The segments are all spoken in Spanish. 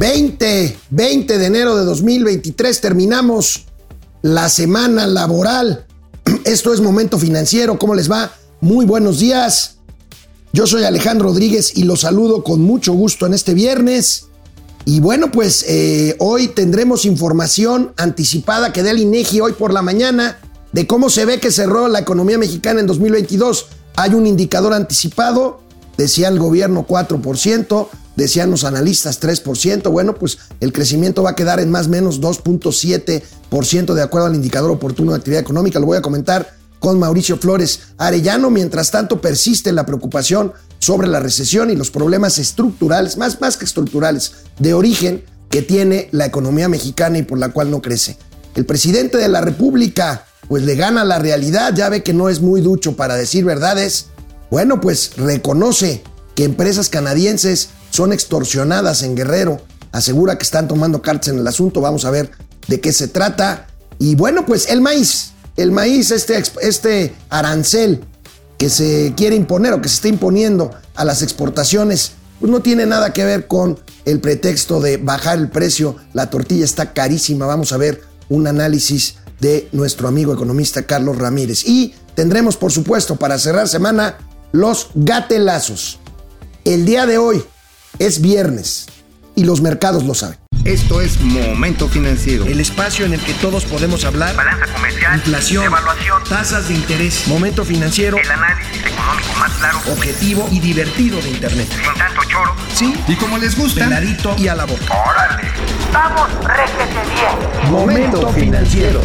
20, 20 de enero de 2023 terminamos la semana laboral. Esto es Momento Financiero. ¿Cómo les va? Muy buenos días. Yo soy Alejandro Rodríguez y los saludo con mucho gusto en este viernes. Y bueno, pues eh, hoy tendremos información anticipada que dé el INEGI hoy por la mañana de cómo se ve que cerró la economía mexicana en 2022. Hay un indicador anticipado, decía el gobierno 4%, decían los analistas 3%, bueno, pues el crecimiento va a quedar en más o menos 2.7% de acuerdo al indicador oportuno de actividad económica. Lo voy a comentar con Mauricio Flores Arellano. Mientras tanto, persiste la preocupación sobre la recesión y los problemas estructurales, más, más que estructurales, de origen que tiene la economía mexicana y por la cual no crece. El presidente de la República, pues le gana la realidad, ya ve que no es muy ducho para decir verdades. Bueno, pues reconoce que empresas canadienses son extorsionadas en Guerrero. Asegura que están tomando cartas en el asunto. Vamos a ver de qué se trata. Y bueno, pues el maíz. El maíz, este, este arancel que se quiere imponer o que se está imponiendo a las exportaciones, pues no tiene nada que ver con el pretexto de bajar el precio. La tortilla está carísima. Vamos a ver un análisis de nuestro amigo economista Carlos Ramírez. Y tendremos, por supuesto, para cerrar semana, los gatelazos. El día de hoy, es viernes y los mercados lo saben. Esto es Momento Financiero. El espacio en el que todos podemos hablar. Balanza comercial. Inflación. Evaluación. Tasas de interés. Momento Financiero. El análisis económico más claro. Objetivo y divertido de Internet. Sin tanto choro. Sí. Y como les gusta. Peladito y a la boca. ¡Órale! ¡Vamos, réjete bien! Momento Financiero.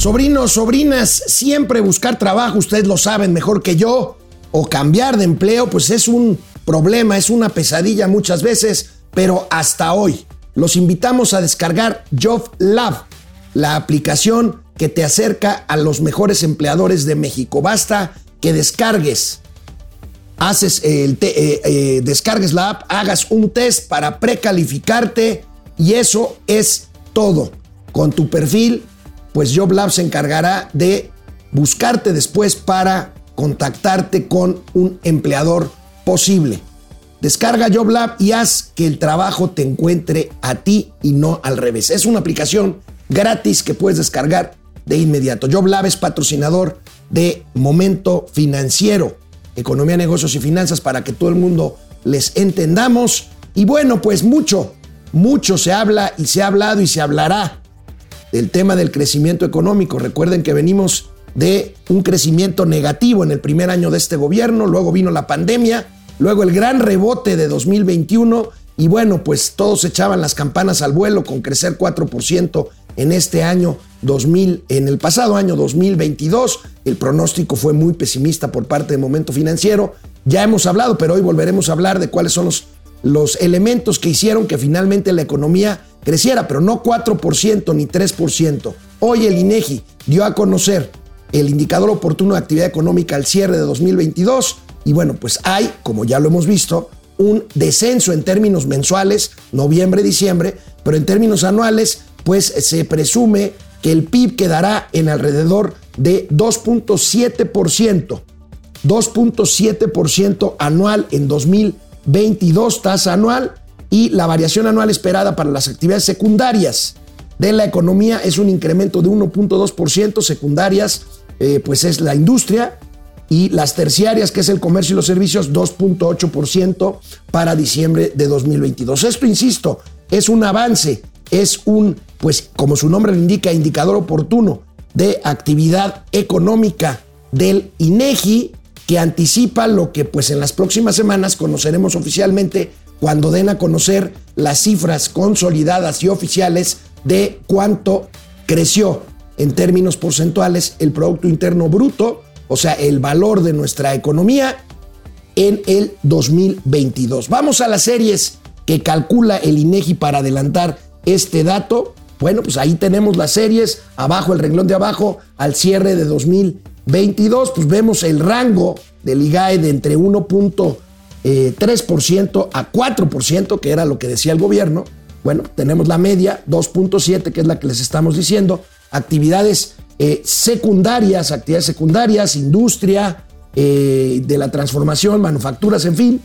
Sobrinos, sobrinas, siempre buscar trabajo, ustedes lo saben mejor que yo, o cambiar de empleo, pues es un problema, es una pesadilla muchas veces, pero hasta hoy los invitamos a descargar Job Lab, la aplicación que te acerca a los mejores empleadores de México. Basta que descargues, haces el eh, eh, descargues la app, hagas un test para precalificarte y eso es todo. Con tu perfil, pues JobLab se encargará de buscarte después para contactarte con un empleador posible. Descarga JobLab y haz que el trabajo te encuentre a ti y no al revés. Es una aplicación gratis que puedes descargar de inmediato. JobLab es patrocinador de Momento Financiero, Economía, Negocios y Finanzas para que todo el mundo les entendamos. Y bueno, pues mucho, mucho se habla y se ha hablado y se hablará del tema del crecimiento económico. Recuerden que venimos de un crecimiento negativo en el primer año de este gobierno, luego vino la pandemia luego el gran rebote de 2021 y bueno, pues todos echaban las campanas al vuelo con crecer 4% en este año 2000, en el pasado año 2022. El pronóstico fue muy pesimista por parte del momento financiero. Ya hemos hablado, pero hoy volveremos a hablar de cuáles son los, los elementos que hicieron que finalmente la economía creciera, pero no 4% ni 3%. Hoy el INEGI dio a conocer el indicador oportuno de actividad económica al cierre de 2022 y bueno, pues hay, como ya lo hemos visto, un descenso en términos mensuales, noviembre, diciembre, pero en términos anuales, pues se presume que el PIB quedará en alrededor de 2.7%, 2.7% anual en 2022, tasa anual, y la variación anual esperada para las actividades secundarias de la economía es un incremento de 1.2%, secundarias, eh, pues es la industria, y las terciarias, que es el comercio y los servicios, 2.8% para diciembre de 2022. Esto, insisto, es un avance, es un, pues como su nombre lo indica, indicador oportuno de actividad económica del INEGI que anticipa lo que pues en las próximas semanas conoceremos oficialmente cuando den a conocer las cifras consolidadas y oficiales de cuánto creció en términos porcentuales el Producto Interno Bruto o sea, el valor de nuestra economía en el 2022. Vamos a las series que calcula el INEGI para adelantar este dato. Bueno, pues ahí tenemos las series, abajo el renglón de abajo, al cierre de 2022, pues vemos el rango del IGAE de entre 1.3% eh, a 4%, que era lo que decía el gobierno. Bueno, tenemos la media, 2.7, que es la que les estamos diciendo. Actividades eh, secundarias, actividades secundarias, industria, eh, de la transformación, manufacturas, en fin.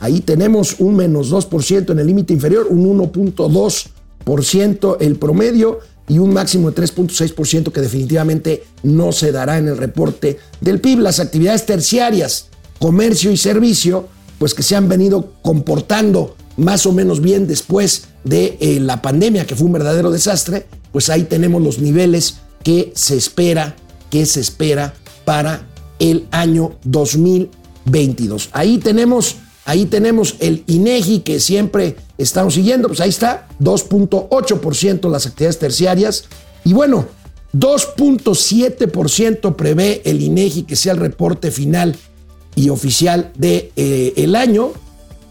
Ahí tenemos un menos 2% en el límite inferior, un 1.2% el promedio y un máximo de 3.6% que definitivamente no se dará en el reporte del PIB. Las actividades terciarias, comercio y servicio, pues que se han venido comportando más o menos bien después de eh, la pandemia, que fue un verdadero desastre, pues ahí tenemos los niveles que se espera, que se espera para el año 2022. Ahí tenemos, ahí tenemos el INEGI que siempre estamos siguiendo, pues ahí está, 2.8% las actividades terciarias y bueno, 2.7% prevé el INEGI que sea el reporte final y oficial del de, eh, año.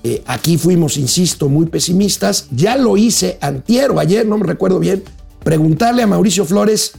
Eh, aquí fuimos, insisto, muy pesimistas. Ya lo hice antier o ayer, no me recuerdo bien, preguntarle a Mauricio Flores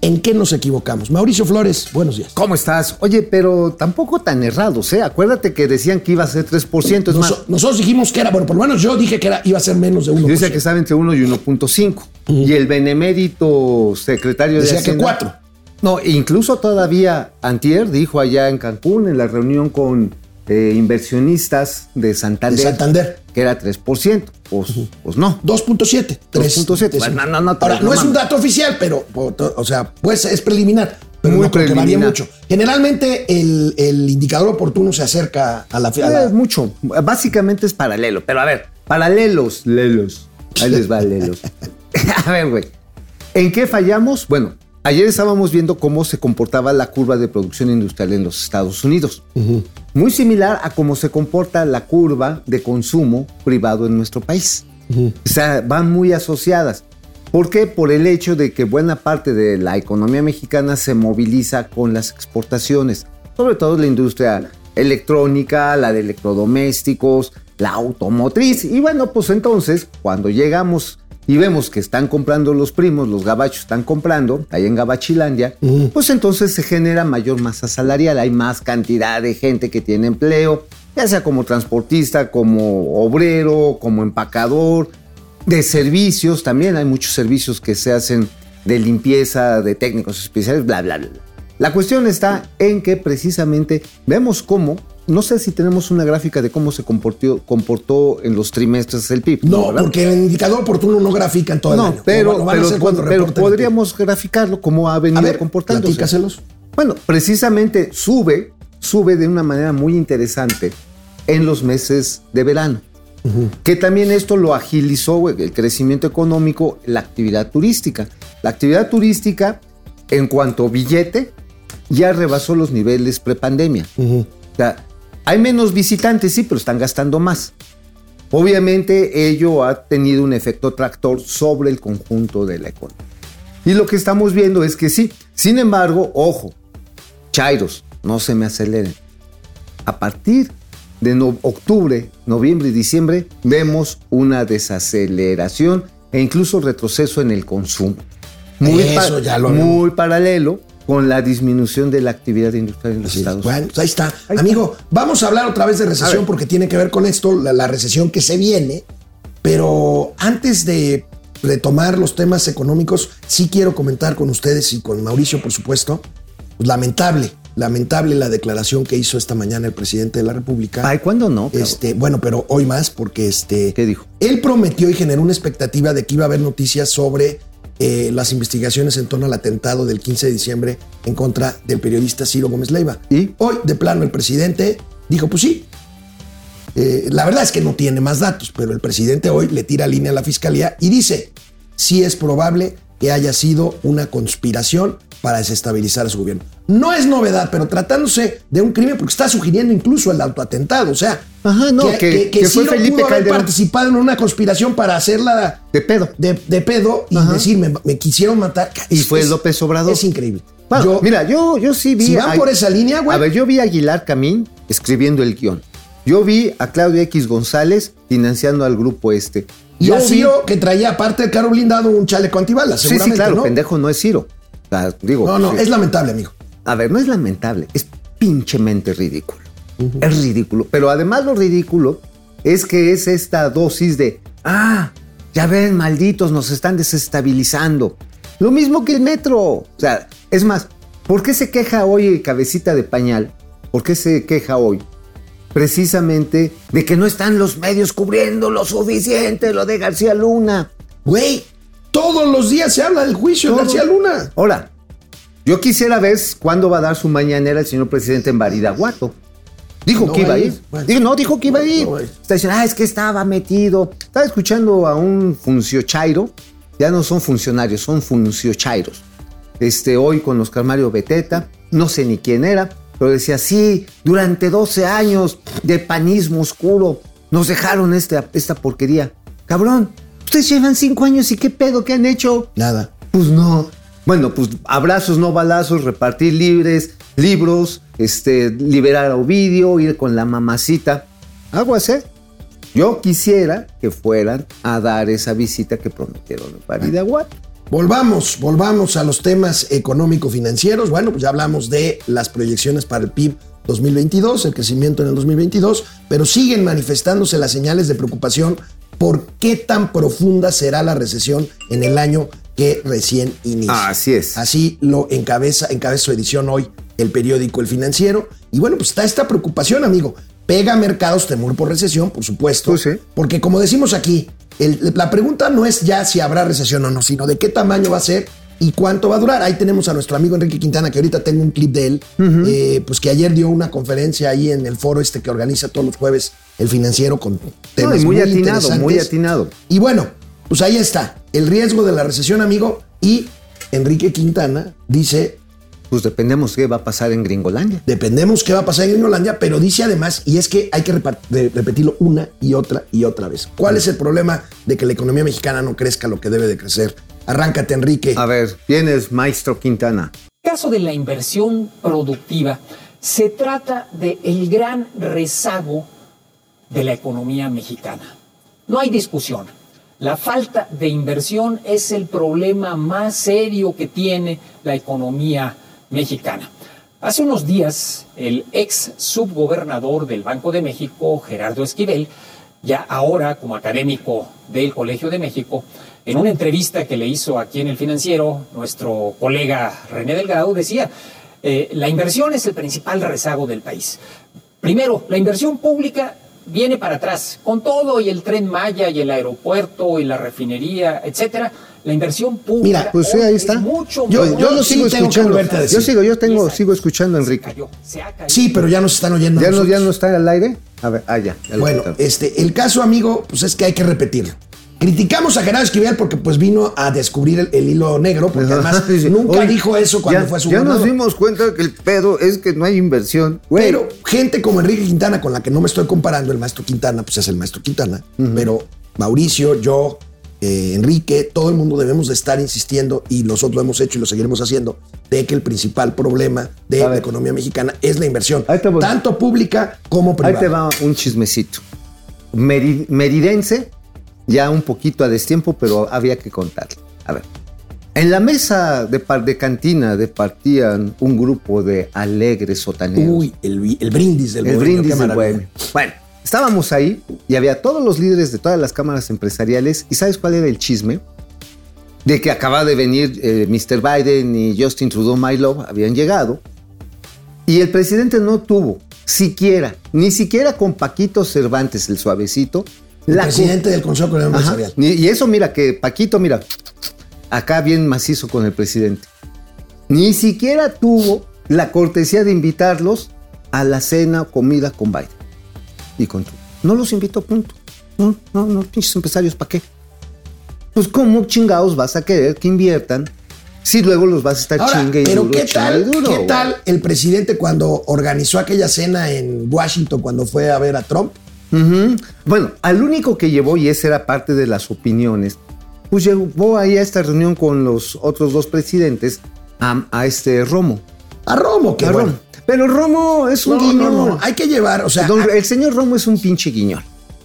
en qué nos equivocamos. Mauricio Flores, buenos días. ¿Cómo estás? Oye, pero tampoco tan errados, ¿eh? Acuérdate que decían que iba a ser 3%. Es Nos- más, nosotros dijimos que era, bueno, por lo menos yo dije que era, iba a ser menos de 1%. yo decía que estaba entre 1 y 1.5. Y el benemérito secretario Decía de que Hacienda... 4. No, incluso todavía Antier dijo allá en Cancún, en la reunión con eh, inversionistas de Santander, De Santander. que era 3%. Pues, pues no. 2.7. 2.7. tres- Bueno, no, no, Ahora, no no es un dato oficial, pero, o, sea, pues es preliminar. Pero Muy no creo que varíe preliminar. mucho. Generalmente el, el indicador oportuno se acerca a la, Es mucho. Básicamente es paralelo. Pero a ver, paralelos, lelos. Ahí les va, lelos. a ver, güey. ¿En qué fallamos? Bueno, ayer estábamos viendo cómo se comportaba la curva de producción industrial en los Estados Unidos. Muy similar a cómo se comporta la curva de consumo privado en nuestro país. O sea, van muy asociadas. ¿Por qué? Por el hecho de que buena parte de la economía mexicana se moviliza con las exportaciones, sobre todo la industria electrónica, la de electrodomésticos, la automotriz. Y bueno, pues entonces, cuando llegamos y vemos que están comprando los primos, los gabachos están comprando, ahí en Gabachilandia, pues entonces se genera mayor masa salarial, hay más cantidad de gente que tiene empleo, ya sea como transportista, como obrero, como empacador, de servicios, también hay muchos servicios que se hacen de limpieza, de técnicos especiales, bla, bla, bla. La cuestión está en que precisamente vemos cómo, no sé si tenemos una gráfica de cómo se comportó, comportó en los trimestres el PIB. No, ¿verdad? porque el indicador oportuno no grafica en todo el No, año. pero, a pero, cuando podríamos graficarlo como ha venido A ver, comportándose. Bueno, precisamente sube, sube de una manera muy interesante en los meses de verano. Que también esto lo agilizó el crecimiento económico, la actividad turística. La actividad turística, en cuanto a billete, ya rebasó los niveles prepandemia. O sea, hay menos visitantes, sí, pero están gastando más. Obviamente ello ha tenido un efecto tractor sobre el conjunto de la economía. Y lo que estamos viendo es que sí. Sin embargo, ojo, Chairos, no se me aceleren. A partir de no- octubre, noviembre y diciembre, vemos una desaceleración e incluso retroceso en el consumo. Eso ya lo muy paralelo con la disminución de la actividad industrial en los Así. Estados Bueno, Unidos. pues ahí está. Ahí Amigo, vamos a hablar otra vez de recesión porque tiene que ver con esto, la, la recesión que se viene. Pero antes de retomar los temas económicos, sí quiero comentar con ustedes y con Mauricio, por supuesto, pues, lamentable, lamentable la declaración que hizo esta mañana el presidente de la República. Ay, ¿cuándo no? cabrón? Este, bueno, pero hoy más porque este. ¿Qué dijo? Él prometió y generó una expectativa de que iba a haber noticias sobre eh, las investigaciones en torno al atentado del 15 de diciembre en contra del periodista Ciro Gómez Leiva. ¿Y? Hoy, de plano, el presidente dijo, pues sí. Eh, la verdad es que no tiene más datos, pero el presidente hoy le tira línea a la fiscalía y dice, sí es probable que haya sido una conspiración para desestabilizar a su gobierno. No es novedad, pero tratándose de un crimen, porque está sugiriendo incluso el autoatentado, o sea, Ajá, no, que- que fue Ciro Felipe pudo haber Calderón. participado en una conspiración para hacerla De pedo. de, de pedo y Ajá. decir, me, me quisieron matar. Y Es- fue es- López Obrador. Es increíble. Bueno, Yo- mira, yo, yo sí vi. Si van por esa línea, güey. A ver, yo vi a Aguilar Camín escribiendo el guion. Yo vi a Claudia X González financiando al grupo este. Y yo a vi- Ciro, que traía aparte del carro blindado un chaleco antibalas, Sí, sí, seguramente, claro, ¿no? pendejo no es Ciro. Sea, digo, No, no, sí. es lamentable, amigo. A ver, no es lamentable, es pinchemente ridículo. Es ridículo. Pero además lo ridículo es que es esta dosis de, ah, ya ven, malditos, nos están desestabilizando. Lo mismo que el metro. O sea, es más, ¿por qué se queja hoy Cabecita de Pañal? ¿Por qué se queja hoy precisamente de que no están los medios cubriendo lo suficiente lo de García Luna. Güey, todos los días se habla del juicio de. García Luna. Ahora, yo quisiera ver cuándo va a dar su mañanera el señor presidente en Baridaguato. Dijo No que iba a ir. Bueno. Digo, no, dijo que iba a ir. No. Está diciendo, ah, es que estaba metido. Estaba escuchando a un funcionario. Ya no son funcionarios, son funcionarios. Este, hoy con Oscar Mario Beteta, no sé ni quién era, pero decía, sí, durante 12 años de panismo oscuro nos dejaron esta, esta porquería. Cabrón, ustedes llevan 5 años y qué pedo, ¿qué han hecho? Nada. Pues no. Bueno, pues abrazos, no balazos, repartir libres, libros, este, liberar a Ovidio, ir con la mamacita. Aguas, ¿eh? Yo quisiera que fueran a dar esa visita que prometieron en París de Aguat. Volvamos, volvamos a los temas económico-financieros. Bueno, pues ya hablamos de las proyecciones para el PIB 2022, el crecimiento en el 2022, pero siguen manifestándose las señales de preocupación por qué tan profunda será la recesión en el año que recién inicia. Así es. Así lo encabeza, encabeza su edición hoy el periódico El Financiero. Y bueno, pues está esta preocupación, amigo. Pega a mercados temor por recesión, por supuesto. Pues sí. Porque como decimos aquí, el- la pregunta no es ya si habrá recesión o no, sino de qué tamaño va a ser y cuánto va a durar. Ahí tenemos a nuestro amigo Enrique Quintana, que ahorita tengo un clip de él, eh, pues que ayer dio una conferencia ahí en el foro este que organiza todos los jueves el financiero con temas No, y muy atinado, muy atinado. Y bueno, pues ahí está, el riesgo de la recesión, amigo, y Enrique Quintana dice, Pues dependemos qué va a pasar en Gringolandia. dependemos qué va a pasar en Gringolandia, pero dice además, y es que hay que repetirlo una y otra y otra vez. ¿Cuál es el problema de que la economía mexicana no crezca lo que debe de crecer? Arráncate, Enrique. A ver, tienes maestro Quintana. caso de la inversión productiva, se trata de el gran rezago de la economía mexicana. No hay discusión. La falta de inversión es el problema más serio que tiene la economía mexicana. Hace unos días, el ex subgobernador del Banco de México, Gerardo Esquivel, ya ahora como académico del Colegio de México, en una entrevista que le hizo aquí en el financiero, nuestro colega René Delgado decía, eh, la inversión es el principal rezago del país. Primero, la inversión pública viene para atrás, con todo y el tren Maya y el aeropuerto y la refinería, etcétera. La inversión pública Mira, pues sí, ahí es está. mucho Yo- más- yo lo sigo escuchando. Yo sigo, yo tengo, sigo escuchando Se Enrique. cayó, se. Sí, pero ya nos están oyendo. ¿Ya no. ¿Ya no está al aire? A ver, ah, ya. ya Bueno, este, el caso, amigo, pues es que hay que repetirlo. Criticamos a Gerardo Esquivel porque pues vino a descubrir el, el hilo negro, porque además Sí. nunca Oye, dijo eso cuando ya- fue su Ya nos dimos cuenta que el pedo es que no hay inversión. Güey, Pero gente como Enrique Quintana, con la que no me estoy comparando, el maestro Quintana, pues es el maestro Quintana, pero Mauricio, yo, eh, Enrique, todo el mundo debemos de estar insistiendo, y nosotros lo hemos hecho y lo seguiremos haciendo, de que el principal problema de la economía mexicana es la inversión, Ahí tanto pública como Ahí privada. te va un chismecito. Meri- meridense, ya un poquito a destiempo, pero había que contarle. A ver. En la mesa de, par- de cantina departían un grupo de alegres sotaneros. Uy, el, el brindis del el bohemio, brindis del bohemio. Bueno, estábamos ahí y había todos los líderes de todas las cámaras empresariales. ¿Y sabes cuál era el chisme? De que acaba de venir eh, Mr. Biden y Justin Trudeau, My Love, habían llegado. Y el presidente no tuvo siquiera, ni siquiera con Paquito Cervantes, el suavecito, El la presidente del Consejo Económico. Empresarial. Y eso, mira, que Paquito, mira, acá bien macizo con el presidente. Ni siquiera tuvo la cortesía de invitarlos a la cena o comida con Biden. Y con Trump. No los invitó, punto. No, no, no, pinches empresarios, ¿para qué? Pues, ¿cómo chingados vas a querer que inviertan si luego los vas a estar Ahora, chingue y pero duro, ¿qué y tal, duro, ¿qué güey? tal el presidente cuando organizó aquella cena en Washington cuando fue a ver a Trump? Ujú. Bueno, al único que llevó, y esa era parte de las opiniones, pues llevó ahí a esta reunión con los otros dos presidentes a, a este Romo. A Romo, que A bueno. Romo. Pero Romo es un No, guiñón. no, no, hay que llevar, o sea, Don- el señor Romo es un pinche guiñón.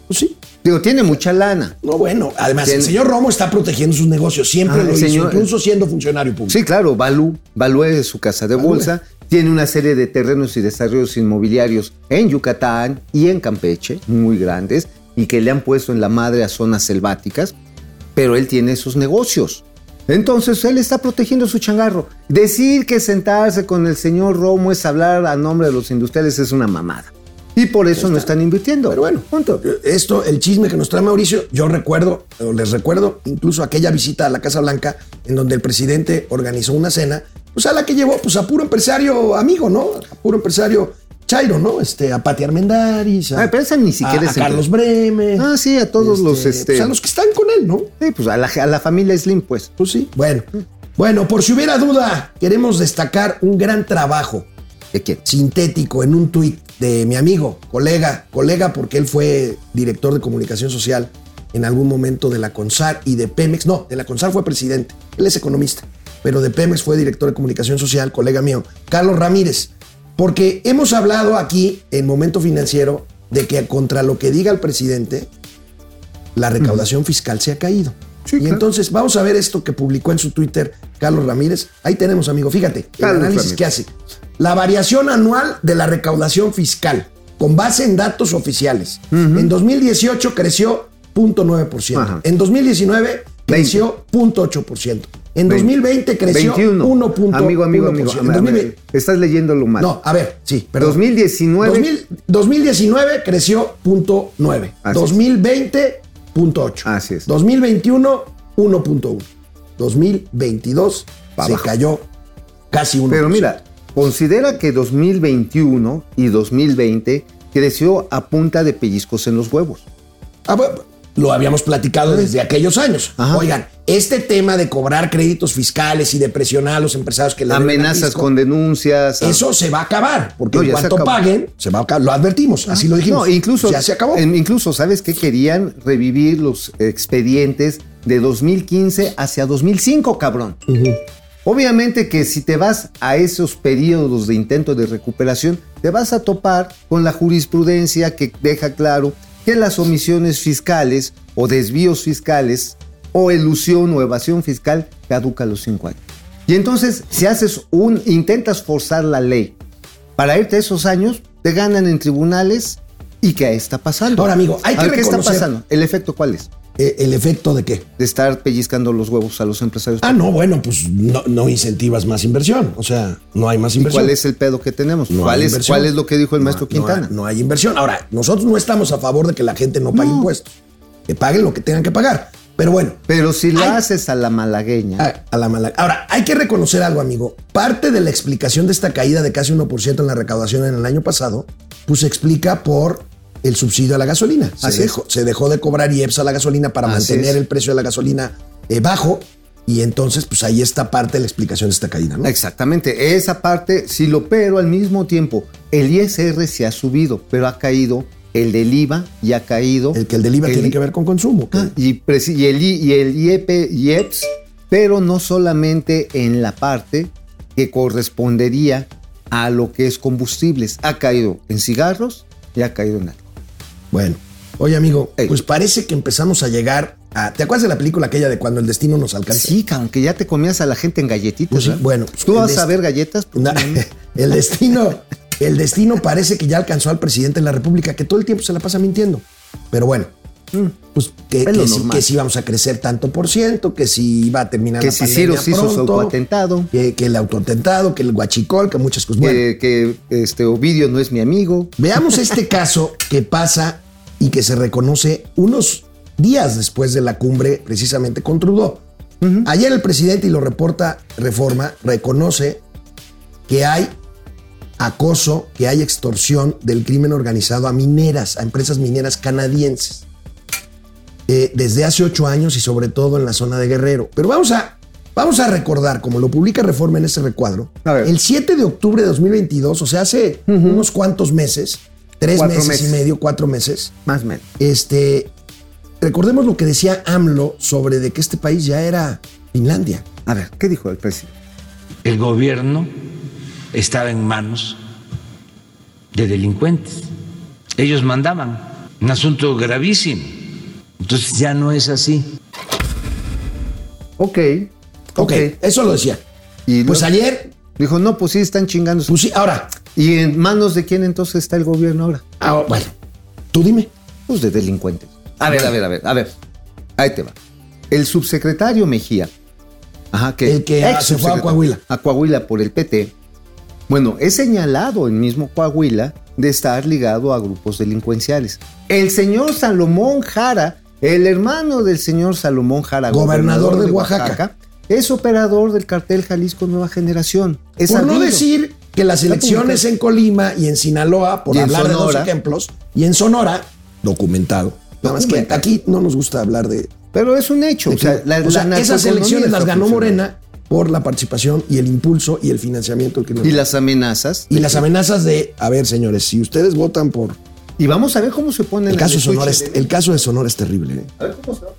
pues sí. Digo, tiene mucha lana. No, bueno, además Tiene- el señor Romo está protegiendo sus negocios, siempre Ah, lo el hizo, señor- incluso siendo funcionario público. Sí, claro, Balú. Balú es su casa de Balú. bolsa. Tiene una serie de terrenos y desarrollos inmobiliarios en Yucatán y en Campeche, muy grandes, y que le han puesto en la madre a zonas selváticas, pero él tiene sus negocios. Entonces él está protegiendo su changarro. Decir que sentarse con el señor Romo es hablar a nombre de los industriales es una mamada. Y por eso no están invirtiendo. Pero bueno, punto. esto, el chisme que nos trae Mauricio, yo recuerdo, o les recuerdo incluso aquella visita a la Casa Blanca en donde el presidente organizó una cena, pues a la que llevó pues a puro empresario amigo, ¿no? A puro empresario Chairo, ¿no? Este, a Pati Armendáriz, a, Ah, pero esa ni siquiera a- es a Carlos Breme. Ah, sí, a todos los, este- pues, a los que están con él, ¿no? Sí, pues a la, a la familia Slim, pues. Pues sí. Bueno, bueno, por si hubiera duda, queremos destacar un gran trabajo ¿De quién? sintético en un tuit de mi amigo, colega, colega porque él fue director de comunicación social en algún momento de la CONSAR y de Pemex. No, de la CONSAR fue presidente, él es economista, pero de Pemex fue director de comunicación social, colega mío, Carlos Ramírez. Porque hemos hablado aquí en Momento Financiero de que contra lo que diga el presidente, la recaudación fiscal se ha caído. Sí, y claro. entonces vamos a ver esto que publicó en su Twitter Carlos Ramírez. Ahí tenemos, amigo, fíjate, el análisis Ramírez. que hace. La variación anual de la recaudación fiscal, con base en datos oficiales. En 2018 creció 0.9%. Ajá. En 2019 creció 0.8%. En 2020 creció 21. 1.1%. Amigo, amigo, amigo. En A ver, 2020 Estás leyéndolo mal. no, a ver, sí, perdón. 2019. 2000 2019 creció 0.9. Así es. 2020, 0.8. Así es. 2021, 1.1. 2022 Pa' se abajo. cayó casi 1%. Pero mira, considera que 2021 y 2020 creció a punta de pellizcos en los huevos. Ah, bueno, lo habíamos platicado desde aquellos años. Ajá. Oigan, este tema de cobrar créditos fiscales y de presionar a los empresarios que le Amenazas con denuncias. Eso se va a acabar, porque No, en se cuanto paguen, se va a acabar. Lo advertimos, así lo dijimos. No, incluso, Ya se acabó. incluso, ¿sabes qué? Querían revivir los expedientes de 2015 hacia 2005, cabrón. Obviamente que si te vas a esos periodos de intento de recuperación, te vas a topar con la jurisprudencia que deja claro que las omisiones fiscales o desvíos fiscales o elusión o evasión fiscal caduca a los cinco años. Y entonces, si haces un, intentas forzar la ley para irte a esos años, te ganan en tribunales y ¿qué está pasando? Ahora, amigo, hay que ver, ¿Qué está pasando? ¿El efecto cuál es? Eh, ¿El efecto de qué? De estar pellizcando los huevos a los empresarios. Ah, no, bueno, pues no, no incentivas más inversión. O sea, no hay más ¿Y inversión. ¿Cuál es el pedo que tenemos? No ¿Cuál, es. ¿Cuál es lo que dijo el No- maestro hay- Quintana? No hay, inversión. Ahora, nosotros no estamos a favor de que la gente no pague impuestos. Que paguen lo que tengan que pagar. Pero bueno, Pero si Ay. haces a la malagueña. a, a la mala. Ahora, hay que reconocer algo, amigo. Parte de la explicación de esta caída de casi 1% en la recaudación en el año pasado, pues se explica por el subsidio a la gasolina. Se, Así dejó, se dejó de cobrar IEPS a la gasolina para Así mantener es. el precio de la gasolina eh, bajo. Y entonces, pues ahí está parte de la explicación de esta caída, ¿no? Exactamente, esa parte sí lo, pero al mismo tiempo el ISR se ha subido, pero ha caído el del IVA y ha caído. El que el del IVA el tiene I- que ver con consumo. Ah, y, y el, y el IEP, IEPS, pero no solamente en la parte que correspondería a lo que es combustibles. Ha caído en cigarros y ha caído en alcohol. Bueno, oye amigo, Ey. pues parece que empezamos a llegar a... ¿Te acuerdas de la película aquella de cuando el destino nos alcanza? Sí, aunque ya te comías a la gente en galletitas. Pues sí, bueno, pues ¿Tú vas a ver galletas? Pues, el destino, el destino parece que ya alcanzó al presidente de la República, que todo el tiempo se la pasa mintiendo. Pero bueno, pues que, si, que si vamos a crecer tanto por ciento, que si va a terminar Que la si pandemia Ciro hizo su autoatentado. que, que el autoatentado, que el guachicol, que muchas cosas. Bueno, que, este Ovidio no es mi amigo. Veamos este caso que pasa y que se reconoce unos días después de la cumbre precisamente con Trudeau. Ayer el presidente, y lo reporta Reforma, reconoce que hay acoso, que hay extorsión del crimen organizado a mineras, a empresas mineras canadienses, eh, desde hace ocho años y sobre todo en la zona de Guerrero. Pero vamos a, vamos a recordar, como lo publica Reforma en ese recuadro, el 7 de octubre de 2022, o sea, hace unos cuantos meses, tres meses. y medio, cuatro meses, Más o menos. este, recordemos lo que decía AMLO sobre de que este país ya era Finlandia. A ver, ¿qué dijo el presidente? el gobierno estaba en manos de delincuentes. Ellos mandaban. Un asunto gravísimo. Entonces ya no es así. Ok. Ok, eso lo decía. Y Pues luego- ayer, Dijo, no, pues sí, están chingando. pues sí, ahora, ¿Y en manos de quién entonces está el gobierno ahora? ah, bueno, tú dime. Pues de delincuentes. A ver, a ver, a ver, a ver. Ahí te va. El subsecretario Mejía. Ajá, que, El que, ah, se fue a Coahuila. A Coahuila por el PT. Bueno, es señalado en mismo Coahuila de estar ligado a grupos delincuenciales. El señor Salomón Jara, el hermano del señor Salomón Jara, Gobernador de Oaxaca. es operador del cartel Jalisco Nueva Generación. Es Por no decir que las elecciones en Colima y en Sinaloa, por Y hablar de dos ejemplos, y en Sonora, documentado. Nada más que aquí no nos gusta hablar de. Pero es un hecho. o sea, que- la- o sea, la esas elecciones las ganó. Morena por la participación y el impulso y el financiamiento que Y las amenazas. y las amenazas de, a ver, señores, si ustedes votan por Y vamos a ver cómo se pone el caso de lechuche Sonora, es- el caso de Sonora es terrible. ¿eh? A ver cómo se va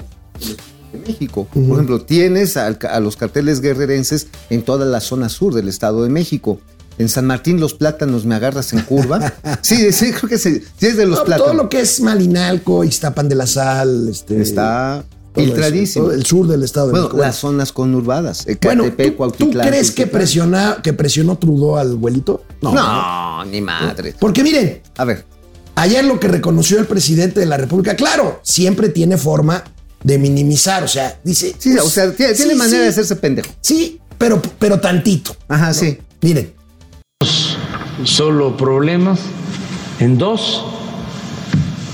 de México. Por ejemplo, tienes a, los carteles guerrerenses en toda la zona sur del Estado de México. En San Martín, los plátanos me agarras en curva. sí, sí, creo que sí, sí es de los No, plátanos. todo lo que es Malinalco, Iztapan de la Sal, este, Está eso, filtradísimo. el sur del Estado de bueno, México. las zonas conurbadas. Bueno, Ecatepec, ¿tú, tú Cuautitlán, crees que, presiona, que presionó Trudeau al abuelito? No, ni madre. Porque miren, A ver, ayer lo que reconoció el presidente de la República, claro, siempre tiene forma de minimizar, o sea, dice... sí, pues, o sea, tiene, tiene sí, manera sí, de hacerse pendejo. Sí, pero, pero tantito. Ajá, sí. Miren, solo problemas en dos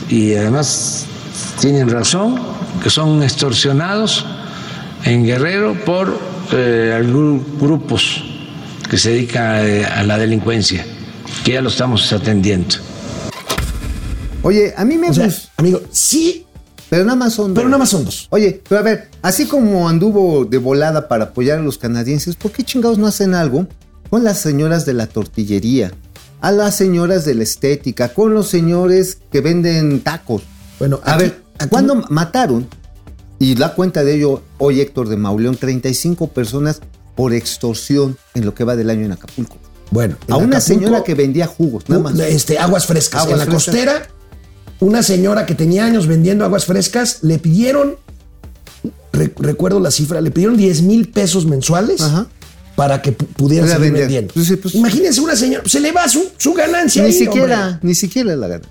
y además tienen razón que son extorsionados en Guerrero por eh, algún- grupos que se dedican eh, a la delincuencia, que ya lo estamos atendiendo. Oye, a mí me o sea, amigo, sí, Pero nada más son. pero dos. nada más son dos. Oye, pero a ver, así como anduvo de volada para apoyar a los canadienses, ¿por qué chingados no hacen algo con las señoras de la tortillería? A las señoras de la estética, con los señores que venden tacos. Bueno, A aquí- ver, aquí- cuando mataron, y da cuenta de ello hoy Héctor de Mauleón, 35 personas por extorsión en lo que va del año en Acapulco. Bueno, en A una Acapulco, señora que vendía jugos, nada más. Este, aguas frescas. Aguas en la frescas. costera, una señora que tenía años vendiendo aguas frescas, le pidieron, re- recuerdo la cifra, le pidieron 10 mil pesos mensuales Ajá. para que pu- pudiera seguir vender. vendiendo. Pues sí, pues- Imagínense una señora, se le va su, su ganancia. Ni ahí, siquiera, hombre. ni siquiera la gana.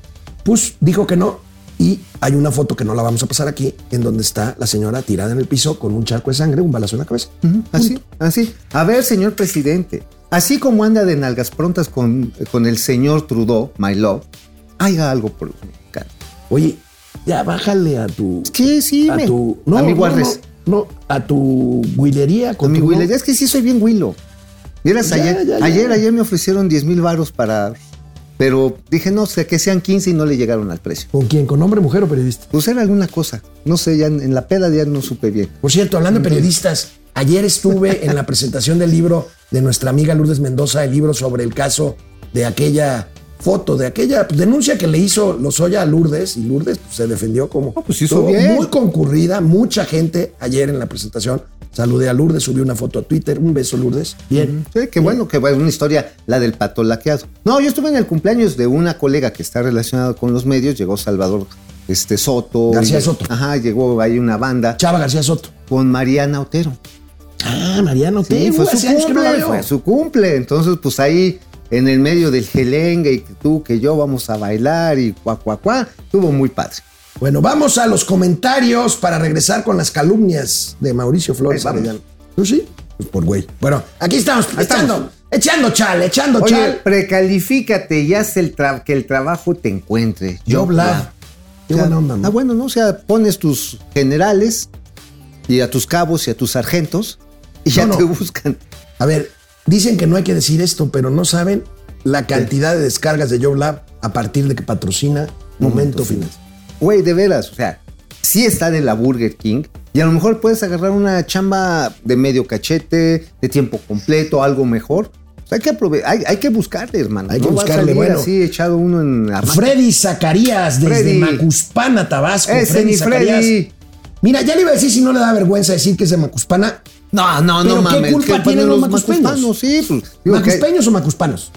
Pues dijo que no. Y hay una foto que no la vamos a pasar aquí, en donde está la señora tirada en el piso con un charco de sangre, un balazo en la cabeza. Así, así. A ver, señor presidente, así como anda de nalgas prontas con, con el señor Trudeau, my love, haga algo por los. Oye, ya bájale a tu. ¿Qué? Sí, a me. tu. a mi no, no, no, a tu huilería Con mi tu- Willy. Es que sí soy bien Willow. Vieras, ayer, ya, ya. ayer, ayer me ofrecieron 10 mil varos para... Pero dije, no, sé que sean 15 y no le llegaron al precio. ¿Con quién? ¿Con hombre, mujer o periodista? Pues era alguna cosa. No sé, ya en, en la peda ya no supe bien. Por cierto, hablando de periodistas, ayer estuve en la presentación del libro de nuestra amiga Lourdes Mendoza, el libro sobre el caso de aquella foto, de aquella denuncia que le hizo Lozoya a Lourdes, y Lourdes pues, se defendió como pues hizo Estuvo bien. muy concurrida, mucha gente ayer en la presentación. Saludé a Lourdes, subí una foto a Twitter. Un beso, Lourdes. Bien. Sí, qué bueno, que bueno, una historia, la del pato laqueado. No, yo estuve en el cumpleaños de una colega que está relacionada con los medios, llegó Salvador este, Soto. García Soto. Ajá, llegó ahí una banda Chava García Soto. con Mariana Otero. Ah, Mariano, Sí, te fue su cumple, fue su cumple. Entonces, pues ahí en el medio del gelengue y que tú, que yo vamos a bailar y cuá, cuá, cuá, estuvo muy padre. Bueno, vamos a los comentarios para regresar con las calumnias de Mauricio Flores. Arellano. ¿Tú sí? Pues por güey. Bueno, aquí estamos, echando, echando chal, echando Oye, chal. precalifícate y haz el que el trabajo te encuentre. Lab. Lab. Qué O sea, buena onda, ¿no? Ah, bueno, ¿no? O sea, pones tus generales y a tus cabos y a tus sargentos y ya no. te buscan. A ver, dicen que no hay que decir esto, pero no saben la cantidad de descargas de Job Lab a partir de que patrocina Momento Final. Güey, de veras, o sea, sí está de la Burger King y a lo mejor puedes agarrar una chamba de medio cachete, de tiempo completo, algo mejor. O sea, hay que hay, hay que buscarle, hermano. Hay que no buscarle, bueno. así echado uno en la mano. Freddy Zacarías desde Freddy. Macuspana, Tabasco. Ese mi Zacarías. Freddy. Mira, ya le iba a decir si no le da vergüenza decir que es de Macuspana. No, no, ¿Pero no qué mames. culpa ¿qué tienen ponen los macuspeños? Sí, pues. digo ¿Macuspeños o macuspanos?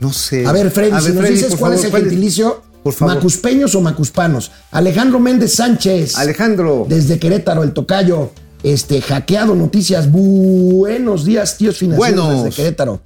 no sé. A ver, Freddy, A si nos dices cuál favor, es el ¿cuál gentilicio, Por favor. macuspeños o macuspanos. Alejandro Méndez Sánchez. Alejandro. Desde Querétaro, el tocayo. Este, hackeado noticias. Buenos días, tíos financieros Buenos. desde Querétaro.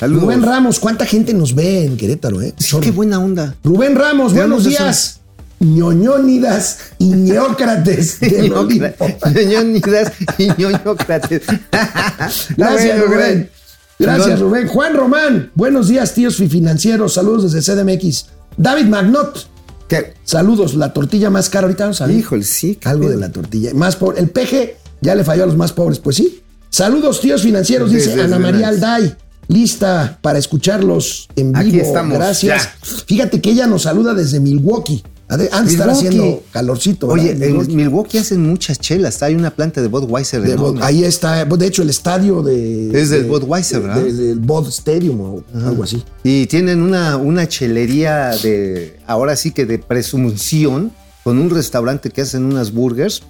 Saludos. Rubén Ramos, ¿cuánta gente nos ve en Querétaro, eh? Sí, qué buena onda. Rubén Ramos, buenos días. Ñoñónidas y ñócrates del Olimpo. Ñoñonidas y ñoñócrates. Gracias, Bueno, Rubén. Gracias. Rubén. Juan Román, buenos días, tíos financieros. Saludos desde CDMX. David Magnot, ¿Qué? saludos. La tortilla más cara, ahorita vamos a ver. Híjole, sí. Algo de la tortilla. Más pobre. El peje ya le falló a los más pobres, pues sí. Saludos, tíos financieros, dice Desde Ana María. Alday. Lista para escucharlos en vivo. Aquí estamos, Gracias. ya. Fíjate que ella nos saluda desde Milwaukee. Ha de- estar Milwaukee. haciendo calorcito. ¿verdad? Oye, En Milwaukee. Milwaukee hacen muchas chelas. Hay una planta de Budweiser De ahí está, de hecho, el estadio de. Es del de- Budweiser, ¿verdad? de- del Bud Stadium o algo así. Y tienen una, una chelería de, ahora sí que de presunción, con un restaurante que hacen unas burgers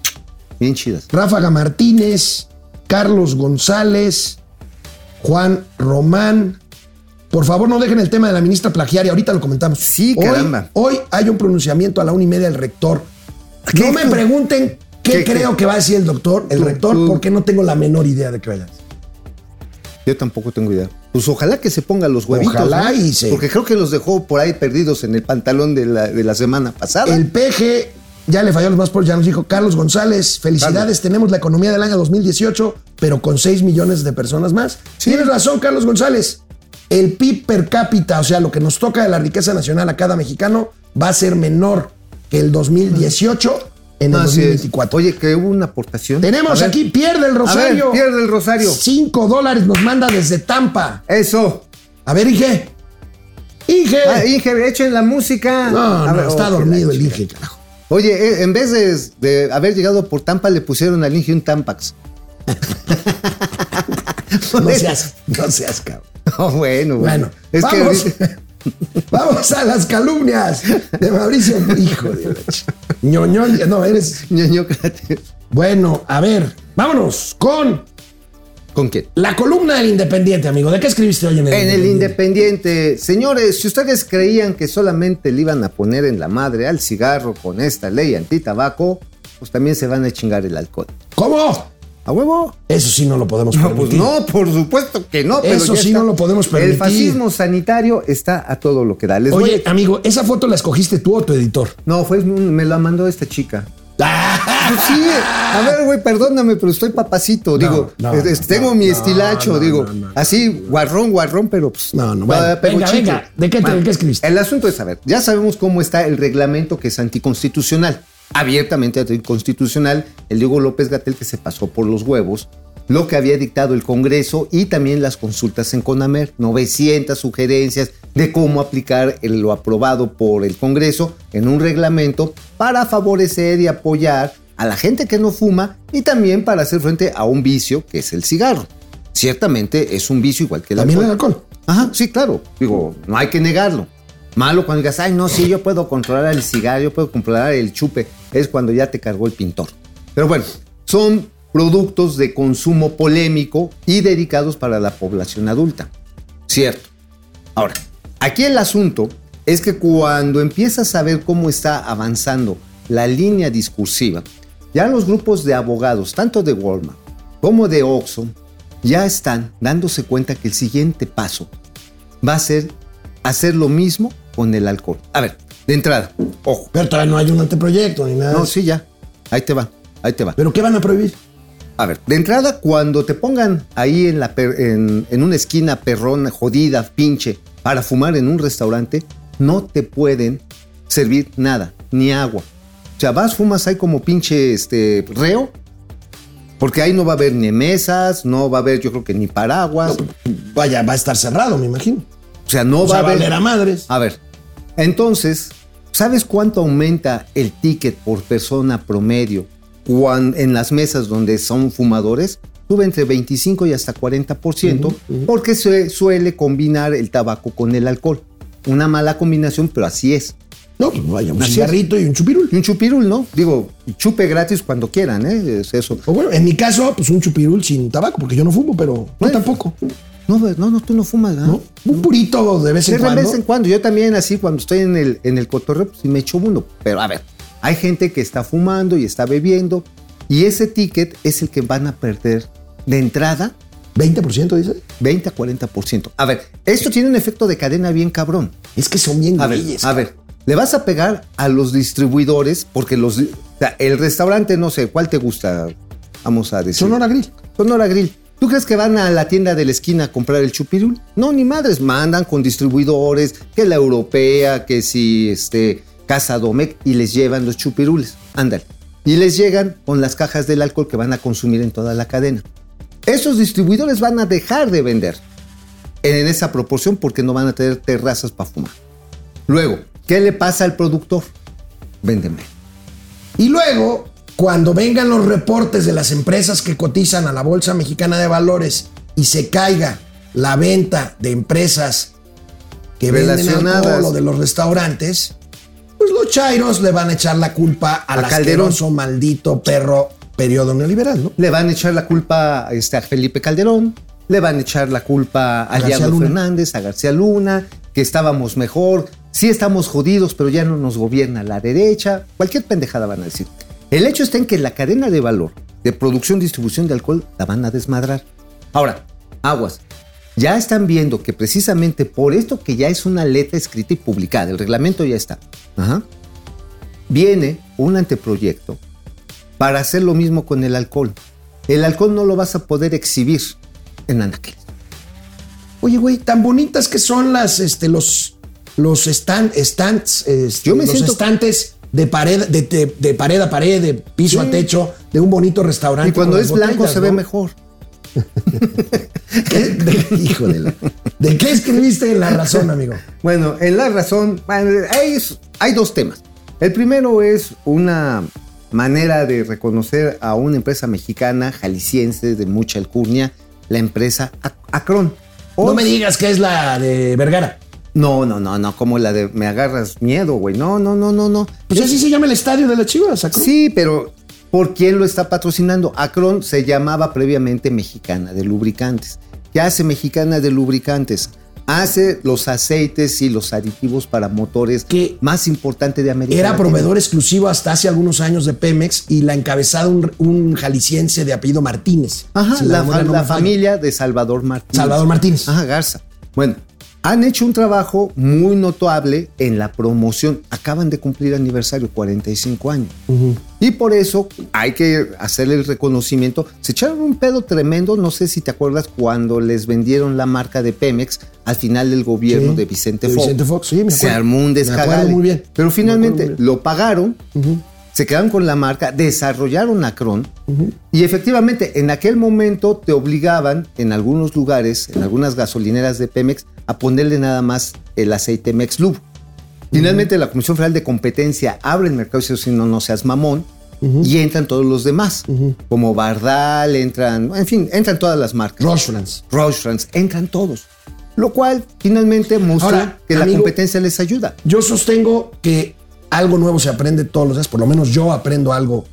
bien chidas. Ráfaga Martínez, Carlos González, Juan Román. Por favor, no dejen el tema de la ministra plagiaria, ahorita lo comentamos. Sí, Hoy- caramba. Hoy, hay un pronunciamiento a la una y media del rector. No me pregunten qué, ¿Qué- creo qué? que va a decir el doctor, el rector, porque no tengo la menor idea de qué vaya a decir. Yo tampoco tengo idea. Pues ojalá que se pongan los huevitos. Ojalá ¿no? y se- Porque creo que los dejó por ahí perdidos en el pantalón de la, de la semana pasada. El PG ya le falló los más pobres, ya nos dijo Carlos González. Felicidades, Carlos. tenemos la economía del año 2018, pero con 6 millones de personas más. Tienes razón, Carlos González. El PIB per cápita, o sea, lo que nos toca de la riqueza nacional a cada mexicano, va a ser menor que el 2018 en el es. 2024. Oye, que hubo una aportación. Tenemos A ver. aquí, pierde el Rosario. A ver, pierde el Rosario. 5 dólares nos manda desde Tampa. Eso. A ver, Inge. Inge. Ah, Inge, echen la música. no, no, ver, está oh, dormido el Inge, carajo. Oye, eh, en vez de, de haber llegado por Tampa, le pusieron al Inge un Tampax. No seas, no seas cabrón. Oh, bueno, Bueno, Es vamos, que vamos a las calumnias de Mauricio. Hijo de ñoñón, no, eres. ñoñócrate. Bueno, a ver, vámonos con ¿Con quién? la columna del Independiente, amigo. ¿De qué escribiste hoy en el En el Independiente, señores, si ustedes creían que solamente le iban a poner en la madre al cigarro con esta ley antitabaco, pues también se van a chingar el alcohol. ¿Cómo? ¿A huevo? Eso sí no lo podemos No, permitir. pues no, por supuesto que no. pero Eso sí está. no lo podemos permitir. El fascismo sanitario está a todo lo que da. Les Oye, a- amigo, ¿esa foto la escogiste tú o tu editor? No, fue, me la mandó esta chica. Ah, Pues sí, a ver, güey, perdóname, pero estoy papacito. digo, no, no, tengo no, mi estilacho, digo, así, guarrón, guarrón, pero pues. No, no, bueno, todavía pego venga, venga, ¿de qué te- qué escribiste? El asunto es, a ver, ya sabemos cómo está el reglamento que es anticonstitucional. Abiertamente anticonstitucional, el Diego López Gatel que se pasó por los huevos, lo que había dictado el Congreso y también las consultas en CONAMER, 900 sugerencias de cómo aplicar lo aprobado por el Congreso en un reglamento para favorecer y apoyar a la gente que no fuma y también para hacer frente a un vicio que es el cigarro. Ciertamente es un vicio igual que el También el alcohol. alcohol. Ajá, sí, claro. Digo, no hay que negarlo. Malo cuando digas, ay, no, sí, yo puedo controlar el cigarro, yo puedo controlar el chupe. Es cuando ya te cargó el pintor. Pero bueno, son productos de consumo polémico y dedicados para la población adulta. Cierto. Ahora, aquí el asunto es que cuando empiezas a ver cómo está avanzando la línea discursiva, ya los grupos de abogados, tanto de Walmart como de Oxxo, ya están dándose cuenta que el siguiente paso va a ser hacer lo mismo con el alcohol. A ver, de entrada, ojo. Pero todavía no hay un anteproyecto ni nada. No, sí, ya. Ahí te va, ahí te va. ¿Pero qué van a prohibir? A ver, de entrada, cuando te pongan ahí en, la per- en, en una esquina perrona, jodida, pinche, para fumar en un restaurante, no te pueden servir nada, ni agua. O sea, vas, fumas ahí como pinche este, reo, porque ahí no va a haber ni mesas, no va a haber, yo creo que ni paraguas. Vaya, va a estar cerrado, me imagino. O sea, no O va sea, a haber. valer a madres. A ver, entonces, ¿sabes cuánto aumenta el ticket por persona promedio cuan- en las mesas donde son fumadores? Sube entre 25 y hasta 40% porque se suele combinar el tabaco con el alcohol. Una mala combinación, pero así es. No, pues vaya, un Así es. cigarrito y un chupirul. Y un chupirul, ¿no? Digo, chupe gratis cuando quieran, ¿eh? Es eso. O bueno, en mi caso, pues un chupirul sin tabaco, porque yo no fumo, pero no tampoco. No, no, no, tú no fumas, ¿no? ¿no? Un purito de vez en De cuando. vez en cuando. Yo también así cuando estoy en el, en el cotorreo, pues sí me echo uno. Pero a ver, hay gente que está fumando y está bebiendo y ese ticket es el que van a perder de entrada 20% dice. 20 a 40%. A ver, esto tiene un efecto de cadena bien cabrón. Es que son bien A ver, a ver, le vas a pegar a los distribuidores porque los... o sea, el restaurante, no sé, ¿cuál te gusta? Vamos a decir. Sonora Grill. Sonora Grill. ¿Tú crees que van a la tienda de la esquina a comprar el chupirul? No, ni madres, mandan con distribuidores, que la europea, que si este, Casa Domec, y les llevan los chupirules. Ándale. Y les llegan con las cajas del alcohol que van a consumir en toda la cadena. Esos distribuidores van a dejar de vender en esa proporción porque no van a tener terrazas para fumar. Luego, ¿qué le pasa al productor? Véndeme. Y luego, cuando vengan los reportes de las empresas que cotizan a la Bolsa Mexicana de Valores y se caiga la venta de empresas que venden alcohol o de los restaurantes, pues los chairos le van a echar la culpa al A Calderón. asqueroso, maldito perro periodo neoliberal, ¿no? Le van a echar la culpa este, a Felipe Calderón, le van a echar la culpa a Diablo. Fernández, a García Luna, que estábamos mejor, sí estamos jodidos, pero ya no nos gobierna la derecha, cualquier pendejada van a decir. El hecho está en que la cadena de valor de producción y distribución de alcohol la van a desmadrar. Ahora, aguas. Ya están viendo que precisamente por esto que ya es una letra escrita y publicada, el reglamento ya está. Ajá. Viene un anteproyecto para hacer lo mismo con el alcohol. El alcohol no lo vas a poder exhibir en anaqueles. Oye, güey, tan bonitas que son las, este, los, los stand, stands, este, Yo me los siento- estantes de pared, de, de- de pared a pared, de piso Sí. a techo, de un bonito restaurante. Y cuando es blanco se ve mejor. ¿Qué? De- hijo de la- ¿De qué escribiste en La Razón, amigo? Bueno, en la razón, hay, hay dos temas. El primero es una manera de reconocer a una empresa mexicana, jalisciense, de mucha alcurnia, la empresa Ac- Acron. No me digas que es la de Vergara. No, no, no, no, como la de me agarras miedo, güey. No, no, no, no, no. Pues así se llama el estadio de las Chivas, Acron. Sí, pero ¿por quién lo está patrocinando? Acron se llamaba previamente Mexicana de Lubricantes. ¿Qué hace Mexicana de Lubricantes? Hace los aceites y los aditivos para motores Que más importante de América. Era Latina. proveedor exclusivo hasta hace algunos años de Pemex y la encabezaba un, un jalisciense de apellido Martínez. Ajá, Si la, familia de Salvador Martínez. Salvador Martínez. Ajá, Garza. Bueno, han hecho un trabajo muy notable en la promoción. Acaban de cumplir aniversario, 45 años. Y por eso hay que hacerle el reconocimiento. Se echaron un pedo tremendo, no sé si te acuerdas, cuando les vendieron la marca de Pemex al final del gobierno Sí, de Vicente de Fox. Vicente Fox, sí, me Se acuerdo. armó un descagale. muy bien. Pero Me finalmente bien. lo pagaron, se quedaron con la marca, desarrollaron Acron y efectivamente en aquel momento te obligaban en algunos lugares, en algunas gasolineras de Pemex, a ponerle nada más el aceite Mexlub. Finalmente la Comisión Federal de Competencia abre el mercado y dice, si no, no seas mamón. Y entran todos los demás, como Bardal, entran, en fin, entran todas las marcas. Rosfrans. Rosfrans, entran todos. Lo cual finalmente muestra Ahora, que la competencia les ayuda. Yo sostengo que algo nuevo se aprende todos los días, por lo menos yo aprendo algo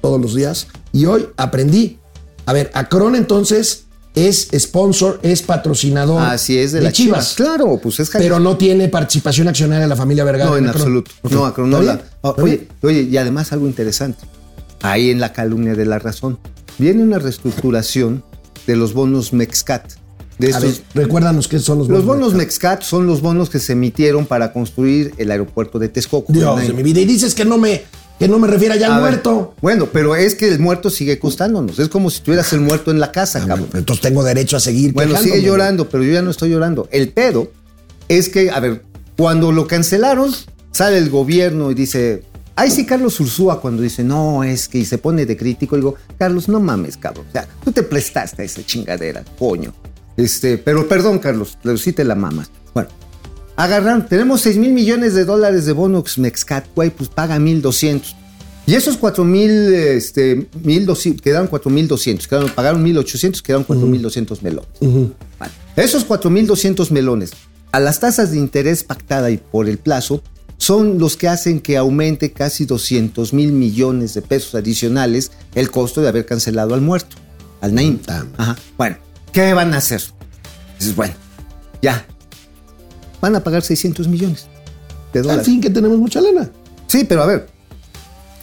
todos los días. Y hoy aprendí. A ver, Acron entonces es sponsor, es patrocinador Así es de, la Chivas. Claro, pues es Pero no tiene participación accionaria de la familia Vergara. No, en absoluto. No, Acron no ¿Está la. Oye, oye, y además algo interesante. Ahí en la calumnia de la razón. Viene una reestructuración de los bonos Mexcat. De A ver, estos, recuérdanos qué son los los bonos Mexcat. Mexcat son los bonos que se emitieron para construir el aeropuerto de Texcoco. Dios de mi vida. Y dices que no me, que no me refiera ya al muerto. Bueno, pero es que el muerto sigue costándonos. Es como si tuvieras el muerto en la casa, Ah, cabrón. entonces tengo derecho a seguir. Bueno, sigue llorando, pero yo ya no estoy llorando. El pedo es que, a ver, cuando lo cancelaron, sale el gobierno y dice, ay sí, Carlos Ursúa, cuando dice, no, es que y se pone de crítico, digo, Carlos, no mames, cabrón. O sea, tú te prestaste a esa chingadera, coño. Este, pero perdón, Carlos, pero sí te la mamas. Bueno, agarraron, tenemos 6 mil millones de dólares de bonos Mexcat, güey, pues paga 1,200. Y esos 4 mil, este, 1,200, quedaron 4 mil 200, quedaron, pagaron 1,800, quedaron 4 mil 200 melones. Vale. Esos 4 mil 200 melones, a las tasas de interés pactada y por el plazo, son los que hacen que aumente casi 200 mil millones de pesos adicionales el costo de haber cancelado al muerto, al Naim. Ajá. Bueno, ¿qué van a hacer? Dices, bueno, ya. Van a pagar 600 millones de Al dólares. fin que tenemos mucha lana. Sí, pero a ver,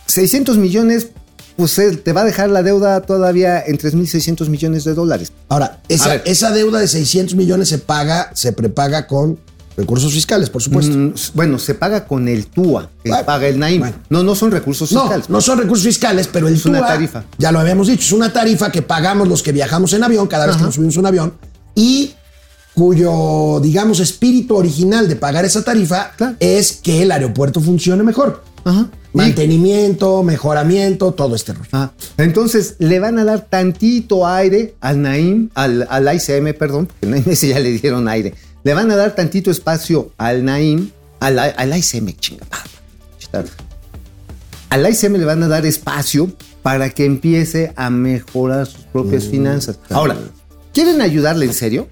600 millones, pues eh, te va a dejar la deuda todavía en 3.600 millones de dólares. Ahora, esa, deuda de 600 millones se paga, se prepaga con Recursos fiscales, por supuesto. Mm, bueno, se paga con el TUA, que Ah, paga el Naim. bueno. No, no son recursos fiscales. no son recursos fiscales, pero el Es una tarifa. Ya lo habíamos dicho, es una tarifa que pagamos los que viajamos en avión cada vez que nos subimos un avión y cuyo, digamos, espíritu original de pagar esa tarifa Claro. es que el aeropuerto funcione mejor. Ajá. Mantenimiento, mejoramiento, todo este rollo. Ah, entonces le van a dar tantito aire al Naim, al, al ICM, perdón, porque Naim ese ya le dieron aire. Le van a dar tantito espacio al Naim, al, al ICM, chinga. chita. Al ICM le van a dar espacio para que empiece a mejorar sus propias finanzas. Ahora, ¿quieren ayudarle en serio?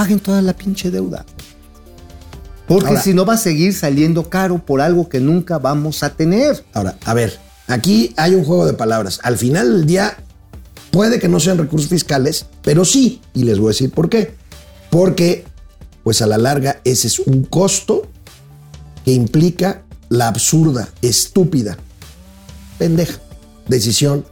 Paguen toda la pinche deuda. Porque si no va a seguir saliendo caro por algo que nunca vamos a tener. Ahora, a ver, aquí hay un juego de palabras. Al final del día, puede que no sean recursos fiscales, pero sí, y les voy a decir por qué. Porque, pues a la larga, ese es un costo que implica la absurda, estúpida, pendeja decisión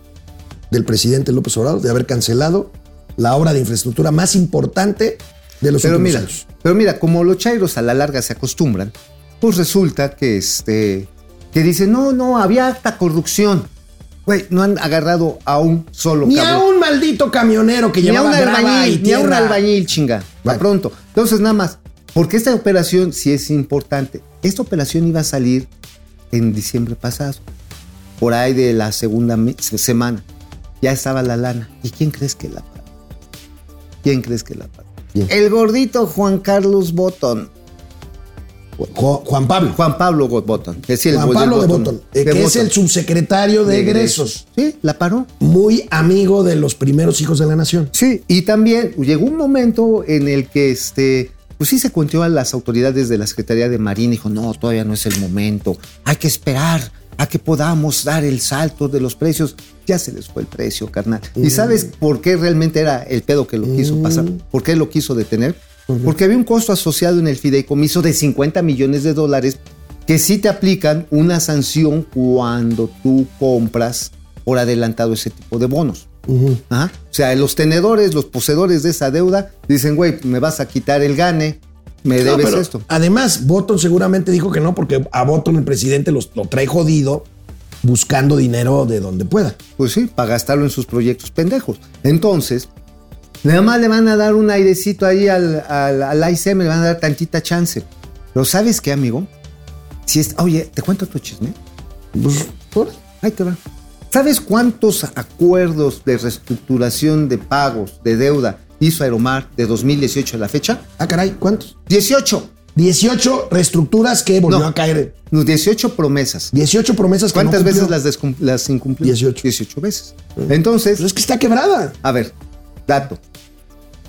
del presidente López Obrador de haber cancelado la obra de infraestructura más importante de los Pero mira, años. pero mira, como los chairos a la larga se acostumbran, pues resulta que este que dicen, no, no, había alta corrupción. Güey, no han agarrado a un solo Ni a un maldito camionero que ni a un llevaba grava y albañil, ni a un albañil, chinga. Bueno. Va pronto. Entonces, nada más, porque esta operación sí es importante. Esta operación iba a salir en diciembre pasado, por ahí de la segunda semana. Ya estaba la lana. ¿Y quién crees que la pagó? ¿Quién crees que la pagó? ¿Quién? El gordito Juan Carlos Botton. Jo- Juan Pablo. Juan Pablo Botton. Es el Juan Pablo de. Botón, eh, que es el subsecretario de, egresos. Sí, la paró. Muy amigo de los primeros hijos de la nación. Sí, y también llegó un momento en el que este, pues sí se cuenteó a las autoridades de la Secretaría de Marina y dijo, no, todavía no es el momento, hay que esperar a que podamos dar el salto de los precios. Ya se les fue el precio, carnal. ¿Y sabes por qué realmente era el pedo que lo quiso pasar? ¿Por qué lo quiso detener? Porque había un costo asociado en el fideicomiso de 50 millones de dólares que sí te aplican una sanción cuando tú compras por adelantado ese tipo de bonos. Ajá. O sea, los tenedores, los poseedores de esa deuda, dicen, güey, me vas a quitar el gane, me No, debes esto. Además, Botton seguramente dijo que no, porque a Botton el presidente los- lo trae jodido buscando dinero de donde pueda. Pues sí, para gastarlo en sus proyectos pendejos. Entonces, nada más le van a dar un airecito ahí al, al, al ICM, le van a dar tantita chance. Pero ¿sabes qué, amigo? Si es, oye, ¿te cuento tu chisme? Pues, órale. Ahí te va. ¿Sabes cuántos acuerdos de reestructuración de pagos de deuda hizo Aeromar de 2018 a la fecha? Ah, caray, ¿cuántos? 18. 18 reestructuras que volvió No. a caer. No, 18 promesas. 18 promesas que ¿Cuántas veces las, las incumplió? 18. 18 veces. Entonces, Pues es que está quebrada. a ver, dato.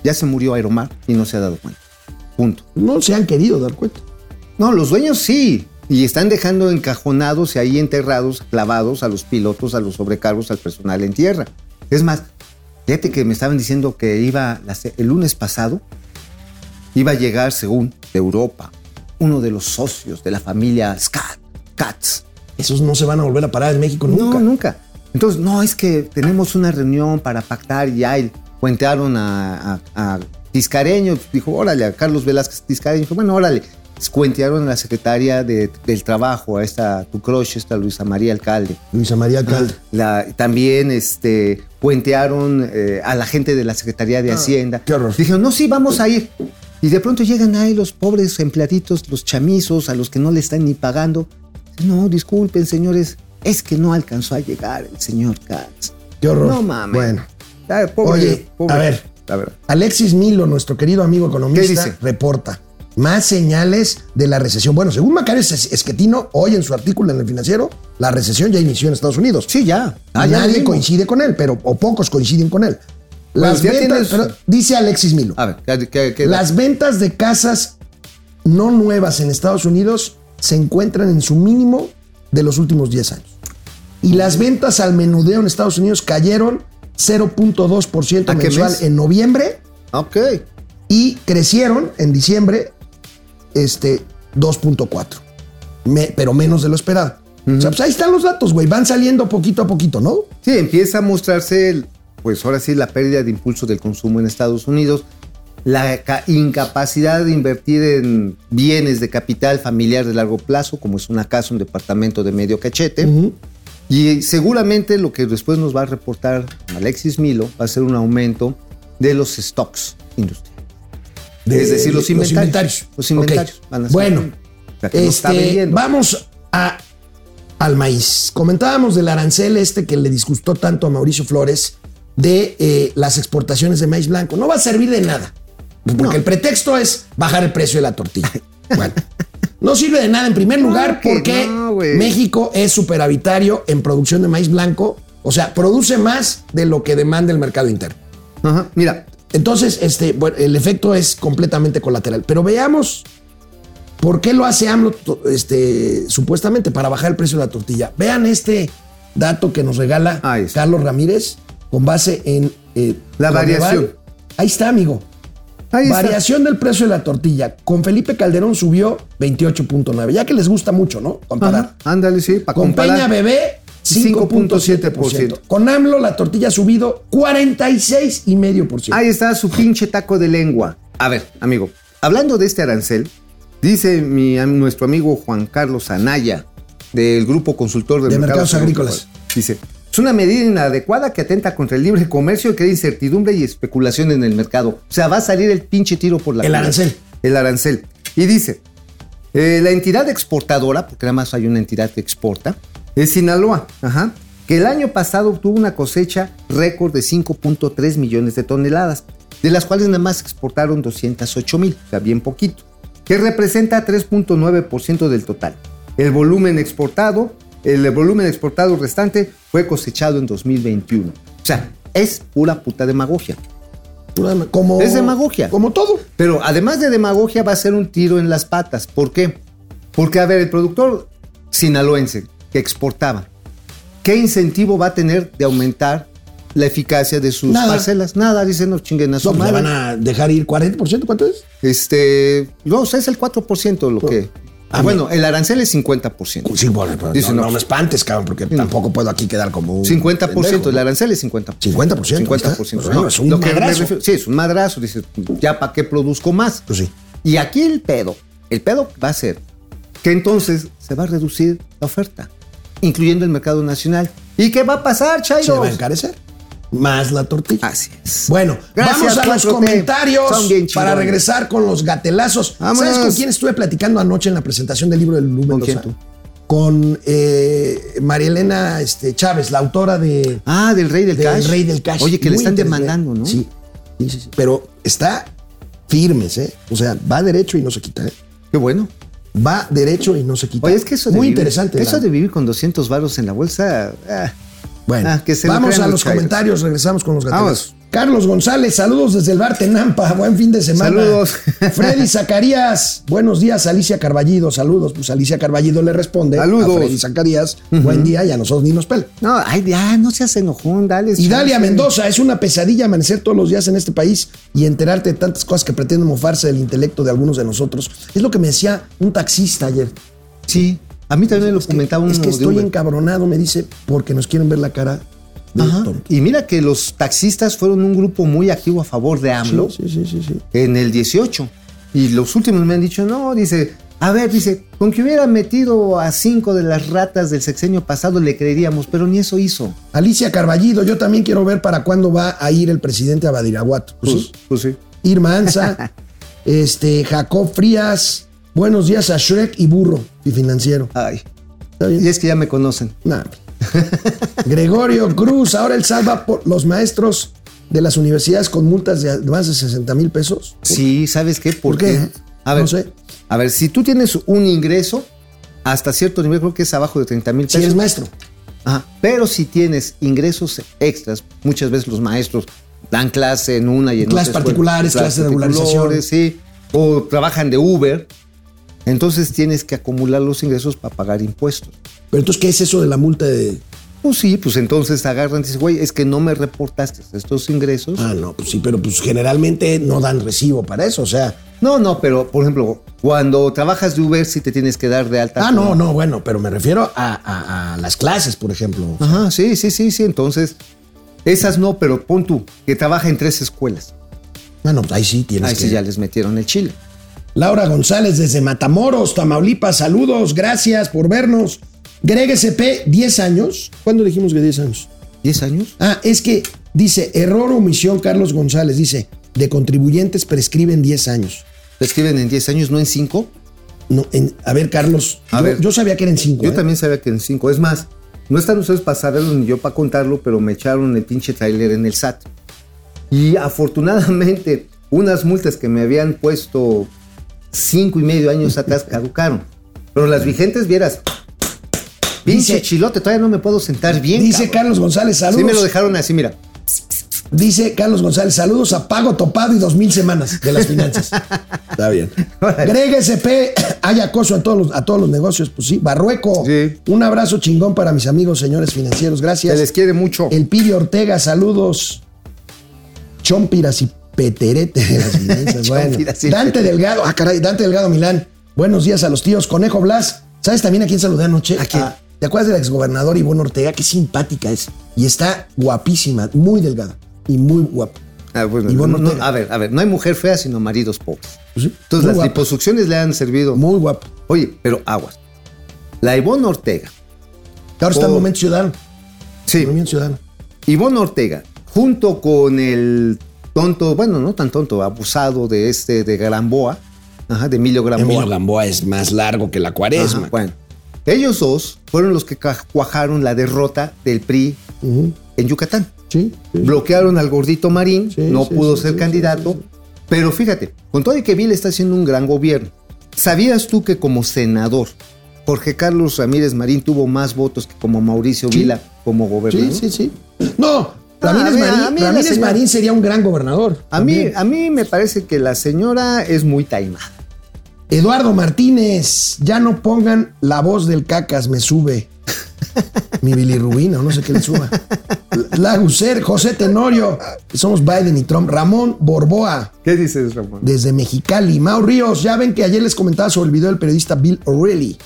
Ya se murió Aeromar y no se ha dado cuenta. Punto. No se han querido dar cuenta. No, los dueños sí. Y están dejando encajonados y ahí enterrados, clavados a los pilotos, a los sobrecargos, al personal en tierra. Es más, fíjate que me estaban diciendo que iba el lunes pasado, iba a llegar, según, de Europa, uno de los socios de la familia Scat, Katz. Esos no se van a volver a parar en México nunca. No, nunca. Entonces, no, es que tenemos una reunión para pactar y y cuentearon a, a, a Tiscareño. Dijo, órale, a Carlos Velázquez Tiscareño. Dijo, bueno, órale. Cuentearon a la secretaria de- del trabajo, a esta, tu crush, esta Luisa María Alcalde. Luisa María Alcalde. La- también este, puentearon eh, a la gente de la Secretaría de Hacienda. qué horror. Dijeron, no, sí, vamos a ir. Y de pronto llegan ahí los pobres empleaditos, los chamizos, a los que no le están ni pagando. No, disculpen, señores, es que no alcanzó a llegar el señor Katz. Qué horror. No mames. Bueno. Ay, pobre- Oye, pobre- a ver. A ver. Alexis Milo, nuestro querido amigo economista, ¿Qué dice? reporta más señales de la recesión. Bueno, según Macario Es- Esquetino, hoy en su artículo en el financiero, la recesión ya inició en Estados Unidos. Sí, ya. Ah, Nadie coincide con él, pero o pocos coinciden con él. Las ventas, tienes- pero dice Alexis Milo, A ver, ¿qué, las ventas de casas no nuevas en Estados Unidos se encuentran en su mínimo de los últimos 10 años. Y las ventas al menudeo en Estados Unidos cayeron 0.2% ¿A qué mensual en noviembre Ok. y crecieron en diciembre este 2.4. Me- pero menos de lo esperado. O sea, pues ahí están los datos, güey. Van saliendo poquito a poquito, ¿no? Sí, empieza a mostrarse, el- pues ahora sí, la pérdida de impulso del consumo en Estados Unidos. la ca- incapacidad de invertir en bienes de capital familiar de largo plazo, como es una casa, un departamento de medio cachete. Y seguramente lo que después nos va a reportar Alexis Milo va a ser un aumento de los stocks industriales. De- es decir, los los inventarios. inventarios. Los inventarios. Van a ser- Bueno, no Este, vamos a, al maíz. Comentábamos del arancel este que le disgustó tanto a Mauricio Flores de eh, las exportaciones de maíz blanco. No va a servir de nada. Porque No. el pretexto es bajar el precio de la tortilla. Bueno, no sirve de nada en primer lugar que porque no. México es superavitario en producción de maíz blanco. O sea, produce más de lo que demanda el mercado interno. Ajá, Mira, Entonces, este, bueno, el efecto es completamente colateral. Pero veamos por qué lo hace AMLO este, supuestamente para bajar el precio de la tortilla. Vean este dato que nos regala. Carlos Ramírez con base en eh, La variación. Ahí está, amigo. ahí está. Variación del precio de la tortilla. Con Felipe Calderón subió 28.9. Ya que les gusta mucho, ¿no? Comparar. Ándale, sí, para Con Peña. Bebé, 5.7%. 5.7%. Con AMLO, la tortilla ha subido 46,5%. Ahí está su pinche taco de lengua. A ver, amigo, hablando de este arancel, dice mi, nuestro amigo Juan Carlos Anaya, del Grupo Consultor de, De Mercados Agrícolas. Dice, es una medida inadecuada que atenta contra el libre comercio y crea incertidumbre y especulación en el mercado. O sea, va a salir el pinche tiro por la El arancel. El arancel. Y dice, eh, la entidad exportadora, porque nada más hay una entidad que exporta, es Sinaloa, ajá, que el año pasado obtuvo una cosecha récord de 5.3 millones de toneladas, de las cuales nada más exportaron 208 mil, o sea, bien poquito, que representa 3.9% del total. El volumen exportado, el volumen exportado restante fue cosechado en 2021. O sea, es pura puta demagogia. Como, Es demagogia. Como todo. Pero además de demagogia va a ser un tiro en las patas. ¿Por qué? Porque, a ver, el productor sinaloense que exportaba, ¿qué incentivo va a tener de aumentar la eficacia de sus Nada. parcelas? Nada, dicen, no chinguen a su No, pues le madre. van a dejar ir 40%, ¿cuánto es? Este, no, o sea, es el 4% lo que... Ah, bueno, el arancel es 50%. Sí, bueno, pero Dice, no, no. no me espantes, cabrón, porque tampoco puedo aquí quedar como un 50%, pendejo, el ¿no? arancel es 50%. 50%, 50%. está. Bueno, es un Lo que me madrazo. refiero- sí, es un madrazo. Dices, ya para qué produzco más. Pues sí. Y aquí el pedo, el pedo va a ser que entonces se va a reducir la oferta, incluyendo el mercado nacional. ¿Y qué va a pasar, Se va a Chairo? encarecer. Más la tortilla. Así es. Bueno, Gracias, vamos a los 4T. comentarios para regresar con los gatelazos. Vámonos. ¿Sabes con quién estuve platicando anoche en la presentación del libro de Lulú ¿Con? Con eh, María Elena este, Chávez, la autora de Ah, del rey del, del cash. Rey del Cash. Oye, que le Muy están interesante. demandando, ¿no? Sí, sí, sí, sí. Pero está firmes, ¿eh? O sea, va derecho y no se quita, ¿eh? Qué bueno. Va derecho y no se quita. Oye, es que eso de Muy vivir- interesante. Eso la- de vivir con 200 varos en la bolsa. ah, Bueno, Ah, que se vamos a los comentarios, regresamos con los Vamos. Carlos González, saludos desde el bar Tenampa, buen fin de semana. Saludos. Freddy Zacarías, buenos días, Alicia Carballido, saludos. Pues Alicia Carballido le responde Saludos. a Freddy Zacarías, buen día y a nosotros ni nos pela. no, ay, ya, no seas enojón, dale. Y Dalia. Mendoza, es una pesadilla amanecer todos los días en este país y enterarte de tantas cosas que pretenden mofarse del intelecto de algunos de nosotros. Es lo que me decía un taxista ayer. Sí, a mí también me lo comentaba uno Es que estoy encabronado, me dice, porque nos quieren ver la cara Ajá. Y mira que los taxistas fueron un grupo muy activo a favor de AMLO Sí, sí, sí, sí. en el 18. Y los últimos me han dicho, no, dice, a ver, dice, con que hubiera metido a cinco de las ratas del sexenio pasado le creeríamos, pero ni eso hizo. Alicia Carballido, yo también quiero ver para cuándo va a ir el presidente a Badiraguato. Pues Pues, sí. pues sí. Irma Anza, este, Jacob Frías, buenos días a Shrek y Burro y Financiero. Ay. ¿Está bien? Y es que ya me conocen. Nah. Gregorio Cruz, ahora él salva por los maestros de las universidades con multas de más de 60 mil pesos. Sí, ¿sabes qué? ¿Por qué? A ver, No sé. a ver, si tú tienes un ingreso, hasta cierto nivel, creo que es abajo de 30 mil Si pesos. eres maestro. Ajá. Pero si tienes ingresos extras, muchas veces los maestros dan clase en una y en Clases otra escuela, particulares, clases de regularización. particulares, Sí, o trabajan de Uber. Entonces tienes que acumular los ingresos para pagar impuestos. Pero entonces, ¿qué es eso de la multa de...? Pues sí, pues entonces agarran y dicen, güey, es que no me reportaste estos ingresos. Ah, no, pues sí, pero pues generalmente no dan recibo para eso, o sea... No, no, pero por ejemplo, cuando trabajas de Uber sí te tienes que dar de alta. Ah, no, no, bueno, pero me refiero a, a- a las clases, por ejemplo. Ajá, sí, sí, sí, sí. Entonces, esas no, pero pon tú, que trabaja en tres escuelas. Bueno, pues ahí sí tienes Ahí que... sí ya les metieron el chile. Laura González desde Matamoros, Tamaulipas, saludos, gracias por vernos. Greg SP, 10 años. ¿Cuándo dijimos que 10 años? ¿10 años? Ah, es que dice, error o omisión, Carlos González, dice, de contribuyentes prescriben 10 años. ¿Lo escriben en 10 años, no en 5? No, en- a ver, Carlos, A yo, ver. yo sabía que eran 5. Yo también sabía que en 5. Es más, no están ustedes para saberlo ni yo para contarlo, pero me echaron el pinche trailer en el SAT. Y afortunadamente, unas multas que me habían puesto cinco y medio años atrás caducaron. Pero las vigentes, vieras, Dice- chilote, todavía no me puedo sentar bien. Dice cabrón. Carlos González, saludos. Sí me lo dejaron así, mira. Dice Carlos González, saludos a Pago Topado y dos mil semanas de las finanzas. Está bien. Greg SP, hay acoso a todos los, a todos los negocios, pues sí. Barrueco, Sí. un abrazo chingón para mis amigos, señores financieros, gracias. Se les quiere mucho. El Piri Ortega, saludos. Chompiras y Peterete de las finanzas. bueno, Dante Delgado, ah, caray, Dante Delgado Milán. Buenos días a los tíos. Conejo Blas, ¿sabes también a quién saludé anoche? ¿A quién? ¿Te acuerdas del exgobernador Ivonne Ortega? Qué simpática es. Y está guapísima, muy delgada y muy guapa. Ah, bueno, Ivonne no, no, Ortega. a ver, a ver, no hay mujer fea sino maridos pobres. Pues sí, Entonces muy las guapa, liposucciones le han servido. Muy guapa. Oye, pero aguas. La Ivonne Ortega. Ahora está en Oh. Movimiento Ciudadano. Sí. Movimiento Ciudadano. Ivonne Ortega, junto con el tonto, bueno, no tan tonto, abusado de este, de Gamboa, ajá, de Emilio Gamboa. Emilio Gamboa es más largo que la cuaresma. Ajá, bueno, ellos dos fueron los que cuajaron la derrota del PRI en Yucatán. Sí, sí. Bloquearon al gordito Marín, Sí, no sí, pudo sí, ser sí, candidato, sí, sí. pero fíjate, con todo y que Vila está haciendo un gran gobierno, ¿sabías tú que como senador Jorge Carlos Ramírez Marín tuvo más votos que como Mauricio Sí. Vila como Sí, gobernador? sí, sí. No, Ramírez, ver, Marín, Ramírez sería un gran gobernador. A mí, también. a mí me parece que la señora es muy taimada. Eduardo Martínez, ya no pongan la voz del cacas, me sube. Mi bilirrubina, o no sé qué le suba. Laguser, José Tenorio, somos Biden y Trump. Ramón Borboa, ¿Qué dices, Ramón? desde Mexicali. Mau Ríos, ya ven que ayer les comentaba sobre el video del periodista Bill O'Reilly,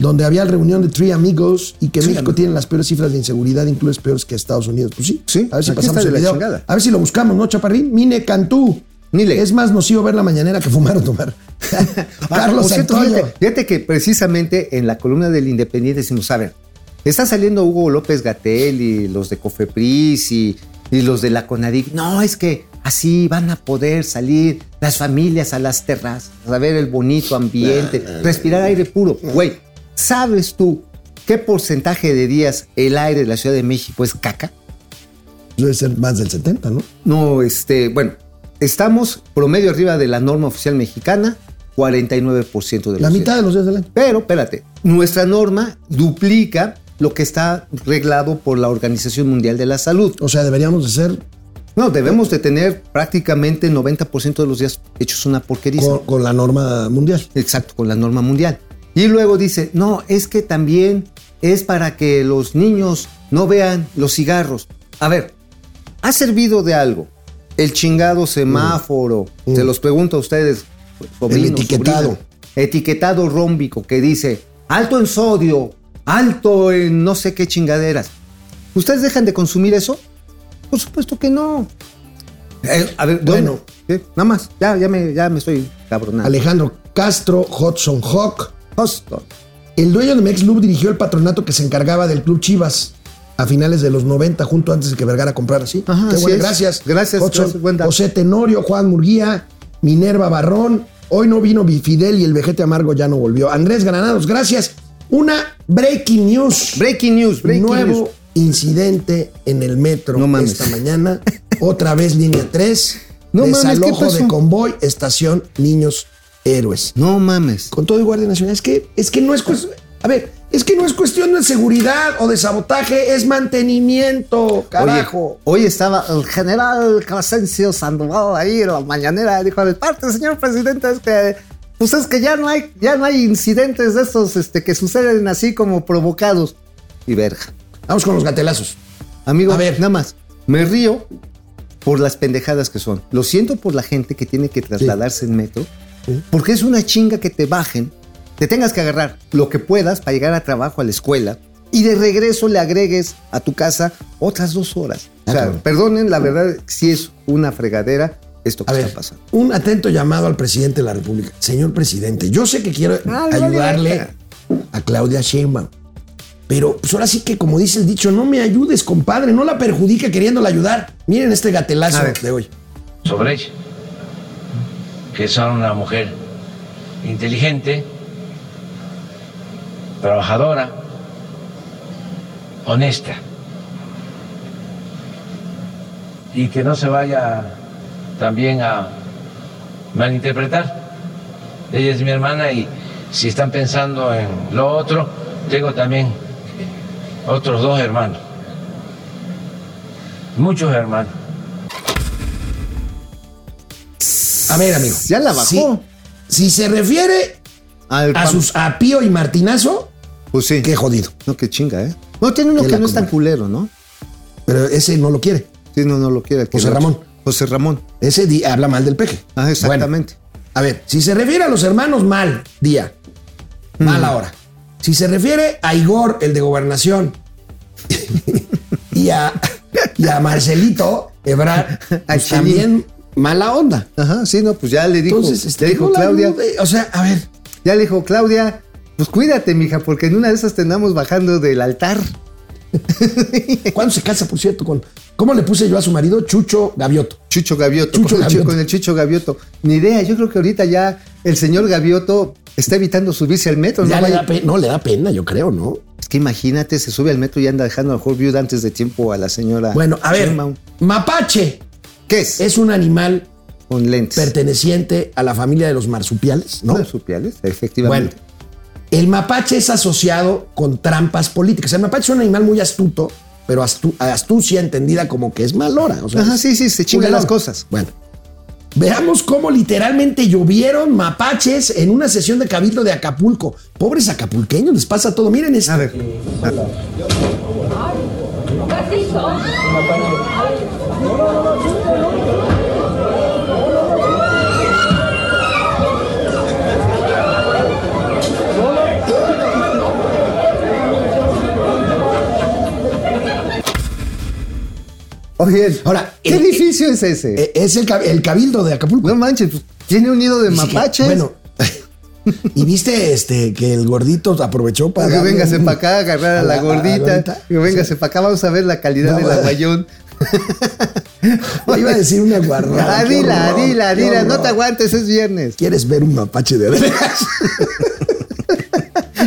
donde había la reunión de Three Amigos y que México tiene las peores cifras de inseguridad, incluso peores que Estados Unidos. Pues sí, Sí, a ver si pasamos el video. chingada. A ver si lo buscamos, ¿no, Chaparrín? Mine Cantú. Mile. Es más nocivo ver la mañanera que fumar o tomar. Carlos cierto. Fíjate, fíjate que precisamente en la columna del Independiente decimos, a ver, está saliendo Hugo López Gatel y los de Cofepris y, y los de la Conadic. No, es que así van a poder salir las familias a las terrazas, a ver el bonito ambiente, respirar aire puro. Güey, ¿sabes tú qué porcentaje de días el aire de la Ciudad de México es caca? Debe ser más del 70, ¿no? No, este, bueno, estamos promedio arriba de la norma oficial mexicana, 49% de los La días. mitad de los días del año. Pero, espérate, nuestra norma duplica lo que está reglado por la Organización Mundial de la Salud. O sea, deberíamos de ser No, debemos de tener prácticamente 90% de los días hechos una porquería. con, con la norma mundial. Exacto, con la norma mundial. Y luego dice, no, es que también es para que los niños no vean los cigarros. A ver, ¿ha servido de algo el chingado semáforo? Mm. Se los pregunto a ustedes, sobrinos, El etiquetado. Etiquetado rómbico que dice, alto en sodio, alto en no sé qué chingaderas. ¿Ustedes dejan de consumir eso? Por supuesto que no. Eh, a ver, Bueno. nada más, ya, ya, me, ya me estoy cabronando. Alejandro Castro, Hudson Hawk. Justo. El dueño de Mexlub dirigió el patronato que se encargaba del Club Chivas a finales de los 90, junto antes de que Vergara comprara. Sí, Ajá, Qué es. gracias. Gracias, Hudson, gracias, buen. José Tenorio, Juan Murguía, Minerva Barrón. Hoy no vino Bifidel y el vejete amargo ya no volvió. Andrés Granados, gracias. Una breaking news. Breaking news, breaking Nuevo news. incidente en el metro No mames. esta mañana. Otra vez línea 3. No mames, ¿qué desalojo pasó? de convoy, estación Niños Héroes. No mames. Con todo y Guardia Nacional. Es que, es que no es cuestión. A ver, es que no es cuestión de seguridad o de sabotaje, es mantenimiento, carajo. Oye, hoy estaba el general Crescencio Sandoval ahí en la mañanera. Dijo, el parte, señor presidente, es que, pues es que ya no hay, ya no hay incidentes de estos este, que suceden así como provocados. Y verga. Vamos con los gatelazos. Amigo, A ver. nada más. Me río por las pendejadas que son. Lo siento por la gente que tiene que trasladarse en metro, porque es una chinga que te bajen, te tengas que agarrar lo que puedas para llegar a trabajo, a la escuela, y de regreso le agregues a tu casa otras dos horas. O sea, perdonen, la verdad sí es una fregadera esto que A está ver, pasando. un atento llamado al presidente de la República. Señor presidente, yo sé que quiero Ah, ayudarle a Claudia Sheinbaum, pero pues ahora sí que, como dice el dicho, no me ayudes, compadre, no la perjudique queriéndola ayudar. Miren este gatelazo de hoy. sobre ella, que es una mujer inteligente, trabajadora, honesta, y que no se vaya también a malinterpretar. Ella es mi hermana y si están pensando en lo otro, tengo también otros dos hermanos, muchos hermanos. A ver, amigo. Ya la bajó. Si, si se refiere Al a, sus, a Pío y Martinazo, Pues sí. qué jodido. No, qué chinga, ¿eh? No, tiene uno que no es tan culero, ¿no? Pero ese no lo quiere. Sí, no, no lo quiere. José lo- Ramón. José Ramón. Ese habla mal del peje. Ah, exactamente. Bueno, a ver, si se refiere a los hermanos, mal día. Mal ahora. Si se refiere a Igor, el de gobernación, y, a, y a Marcelito Ebrard, pues también mala onda. Ajá, sí, no, pues ya le dijo, Entonces, este, le dijo la Claudia. O sea, a ver, ya le dijo Claudia, pues cuídate, mija, porque en una de esas te andamos bajando del altar. ¿cuándo se casa, por cierto? Con, ¿Cómo le puse yo a su marido? Chucho Gavioto. Chucho Gavioto, Chucho con, el con Chucho Gavioto. Ni idea, yo creo que ahorita ya el señor Gavioto está evitando subirse al metro. Ya no, le da no, le da pena, yo creo, ¿no? Es que imagínate, se sube al metro y anda dejando a mejor viuda antes de tiempo a la señora. Bueno, a ver, mapache ¿Qué es? es un animal Con lentes. perteneciente a la familia de los marsupiales, ¿no? Marsupiales, efectivamente. Bueno, el mapache es asociado con trampas políticas. El mapache es un animal muy astuto, pero astu- astucia entendida como que es malora. O sea, Ajá, sí, sí, se chinga culerón. las cosas. Bueno, veamos cómo literalmente llovieron mapaches en una sesión de cabildo de Acapulco. Pobres acapulqueños, les pasa todo. Miren esto. A ver, oye, Ahora, ¿qué el- edificio es ese? Eh, Es el, el cabildo de Acapulco. no manches, pues, tiene un nido de que, mapaches. Bueno, y viste este que el gordito aprovechó para. que véngase un- para acá, a agarrar a, la, gordita. Que véngase para acá, vamos a ver la calidad No, del aguayón. Iba a decir una guarrada. Ah, qué dila, horror, dila, qué dila, no te aguantes, es viernes. ¿Quieres ver un mapache de veras?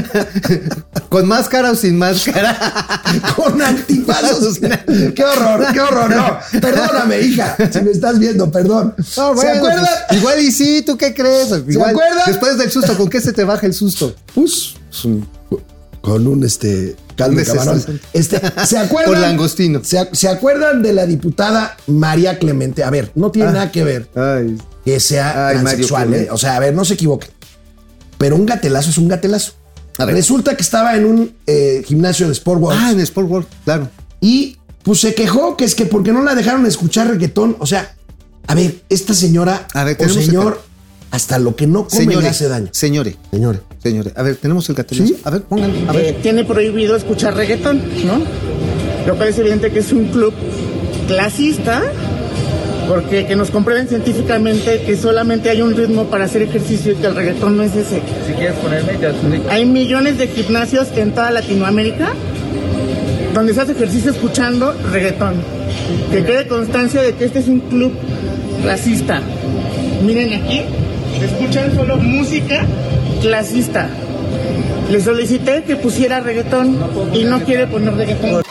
¿Con máscara o sin máscara? Con antifazos. qué horror, qué horror. No, perdóname, hija. Si me estás viendo, perdón. No, ¿Se acuerdan? pues, igual y sí, ¿tú qué crees? Igual, acuerdan? Después del susto, ¿con qué se te baja el susto? Pues, con un este caldo camarón. Este, ¿Se acuerdan? Por langostino. ¿Se, se acuerdan de la diputada María Clemente? A ver, no tiene Ah. nada que ver Ay, que sea Ay, transexual. ¿eh? O sea, a ver, no se equivoquen. Pero un gatelazo es un gatelazo. A ver. Resulta que estaba en un eh, gimnasio de Sport World Ah, en Sport World, claro. y pues se quejó que es que porque no la dejaron escuchar reggaetón. O sea, a ver, esta señora A ver, o señor, hasta lo que no come le hace daño. señores, Señores. señores. A ver, tenemos el gatelazo. ¿Sí? A ver, pongan, a ver. eh, tiene prohibido escuchar reggaetón, ¿no? Lo cual es evidente que es un club clasista, porque que nos comprueben científicamente que solamente hay un ritmo para hacer ejercicio y que el reggaetón no es ese. Si quieres ponerme, ya Hay millones de gimnasios en toda Latinoamérica donde se hace ejercicio escuchando reggaetón. Que quede constancia de que este es un club racista. Miren aquí, escuchan solo música clasista. Le solicité que pusiera reggaetón y no quiere poner reggaetón.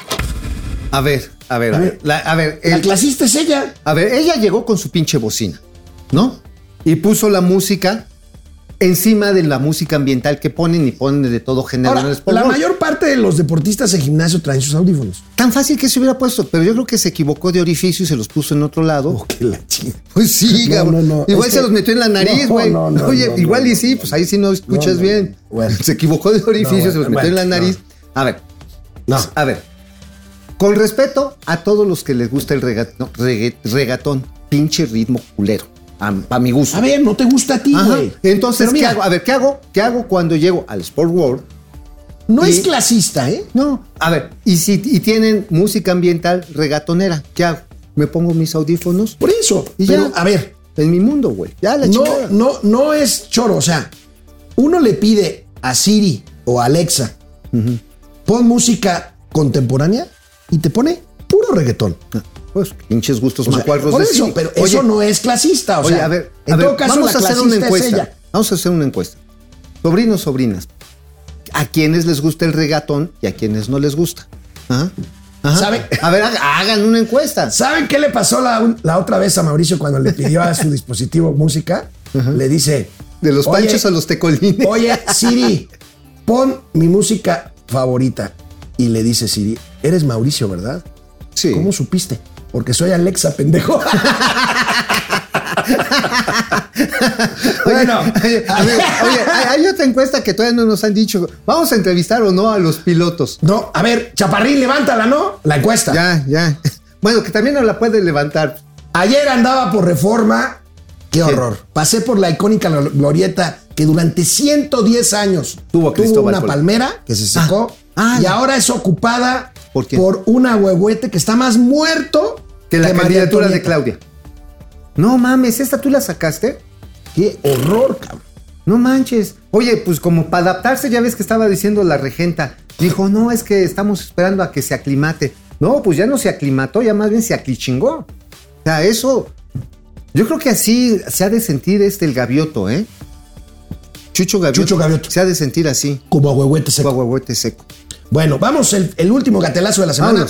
A ver, a ver, A ver. La- a ver, La clasista es ella. a ver, ella llegó con su pinche bocina, ¿no? Y puso la música encima de la música ambiental que ponen y ponen de todo género en Ahora, la mayor parte de los deportistas en gimnasio traen sus audífonos. Tan fácil que se hubiera puesto, pero yo creo que se equivocó de orificio y se los puso en otro lado. Oh, que la chinga. Pues sí, No, cabrón. no, no, Igual se que- los metió en la nariz, güey. no, no, Oye, igual y sí, pues ahí sí no escuchas bien. Bueno. Se equivocó de orificio, se los bueno, metió en la nariz. A ver, No. a ver. Con respeto a todos los que les gusta el regatón, regatón pinche ritmo culero. A, mi gusto. A ver, no te gusta a ti, güey. Entonces, ¿qué hago? A ver, ¿qué hago? ¿Qué hago cuando llego al Sport World? No y- es clasista, ¿eh? No, a ver, y si y tienen música ambiental regatonera, ¿qué hago? me pongo mis audífonos Por eso. y pero, ya. a ver, En mi mundo, güey. Ya la no, chingada. no, no es choro. O sea, uno le pide a Siri o a Alexa, pon música contemporánea y te pone puro reggaetón. Pues pinches gustos O sea, macuarros por eso, pero Oye, eso no es clasista. O Oye, sea, a ver, en a ver, todo caso, vamos la a hacer una encuesta. Vamos a hacer una encuesta. Sobrinos, sobrinas. ¿A quienes les gusta el regatón y a quienes no les gusta? Ajá. Ajá. ¿Sabe? A ver, haga- hagan una encuesta. ¿Saben qué le pasó la, la otra vez a Mauricio cuando le pidió a su dispositivo música? Le dice. ¿De los "Oye, panchos a los tecolines? Oye, Siri, pon mi música favorita. Y le dice Siri, eres Mauricio, ¿verdad? Sí. ¿Cómo supiste? Porque soy Alexa, pendejo. bueno, Oye, a ver, oye, hay, otra encuesta que todavía no nos han dicho. ¿Vamos a entrevistar o no a los pilotos? no, a ver, Chaparrín, levántala, ¿no? La encuesta. Ya, ya. Bueno, que también no la puede levantar. Ayer andaba por reforma. Qué horror. Pasé por la icónica glorieta que durante 110 años Tuvo Cristóbal una palmera que se secó Ah, y ya. ahora es ocupada ¿Por quién? una huehuete que está más muerto Que la candidatura de. Claudia. No mames, ¿esta tú la sacaste? Qué horror, cabrón. No manches. Oye, pues como para adaptarse, ya ves que estaba diciendo la regenta. Dijo, no, es que estamos esperando a que se aclimate. No, pues ya no se aclimató, ya más bien se aclichingó. O sea, eso. Yo creo que así se ha de sentir este el gavioto, ¿eh? Chucho Gavioto. Chucho Gavioto. Se ha de sentir así. Como huehuete seco. Guaguahuete seco. Bueno, vamos, el, el último gatelazo de la semana.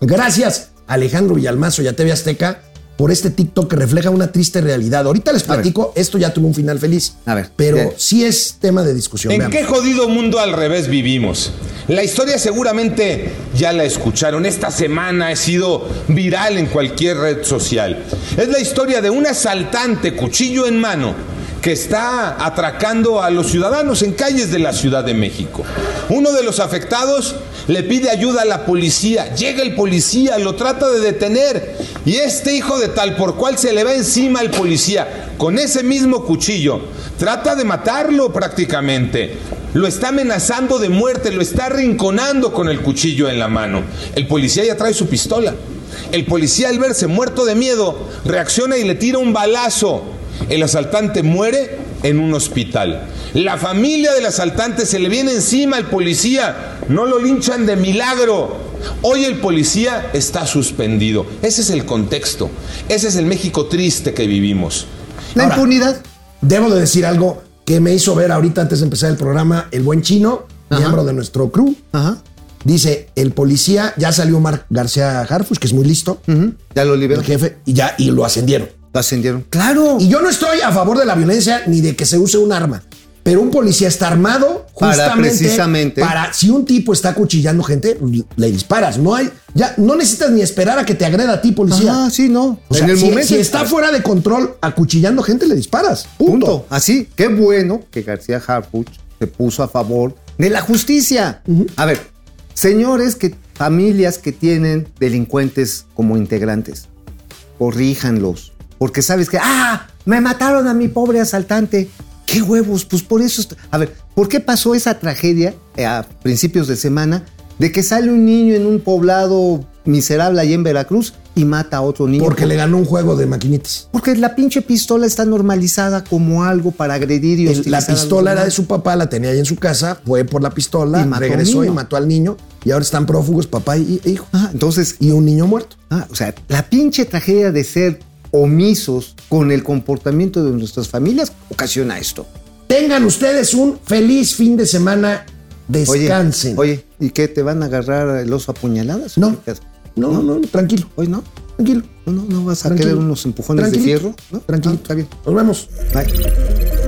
Gracias, Alejandro Villalmazo y a TV Azteca, por este TikTok que refleja una triste realidad. Ahorita les platico, esto ya tuvo un final feliz. A ver, Pero bien. sí es tema de discusión. ¿En veamos. qué jodido mundo al revés vivimos? La historia seguramente ya la escucharon. Esta semana ha sido viral en cualquier red social. Es la historia de un asaltante cuchillo en mano que está atracando a los ciudadanos en calles de la Ciudad de México. Uno de los afectados le pide ayuda a la policía. Llega el policía, lo trata de detener y este hijo de tal por cual se le va encima al policía con ese mismo cuchillo. Trata de matarlo prácticamente. Lo está amenazando de muerte, lo está rinconando con el cuchillo en la mano. El policía ya trae su pistola. El policía al verse muerto de miedo reacciona y le tira un balazo. El asaltante muere en un hospital. La familia del asaltante se le viene encima al policía. No lo linchan de milagro. Hoy el policía está suspendido. Ese es el contexto. Ese es el México triste que vivimos. La Ahora, impunidad. Debo de decir algo que me hizo ver ahorita antes de empezar el programa, el buen chino, Ajá. miembro de nuestro crew. Ajá. Dice, el policía, ya salió Marc García Harfus, que es muy listo. Ya lo liberó. el jefe, y ya, y lo ascendieron. Ascendieron. Claro. Y yo no estoy a favor de la violencia ni de que se use un arma. Pero un policía está armado Para justamente precisamente- para si un tipo está acuchillando gente, le disparas. No hay, ya no necesitas ni esperar a que te agreda a ti, policía. Ah, sí, no. O sea, en el si, momento. si está fuera de control acuchillando gente, le disparas. Punto. Punto. Así, qué bueno que García Harfuch se puso a favor de la justicia. A ver, señores que familias que tienen delincuentes como integrantes, corríjanlos. Porque sabes que, ah, me mataron a mi pobre asaltante. ¿Qué huevos? Pues por eso. A ver, ¿por qué pasó esa tragedia eh, a principios de semana de que sale un niño en un poblado miserable allá en Veracruz y mata a otro niño? Porque le ganó un juego de maquinitas. Porque la pinche pistola está normalizada como algo para agredir y hostilizar la pistola era de su papá, la tenía ahí en su casa, fue por la pistola, Y regresó y mató al niño. Y ahora están prófugos, papá y, e hijo. Ah, entonces, Y un niño muerto. ah, o sea, la pinche tragedia de ser omisos con el comportamiento de nuestras familias ocasiona esto. Tengan ustedes un feliz fin de semana. Descansen. Oye, ¿y qué? ¿Te van a agarrar el oso a puñaladas? No. no, no, no, tranquilo, Hoy no. tranquilo. No, no, no vas a Tranquilo. querer unos empujones de fierro. ¿no? Tranquilo. Ah, está bien. Nos vemos. Bye.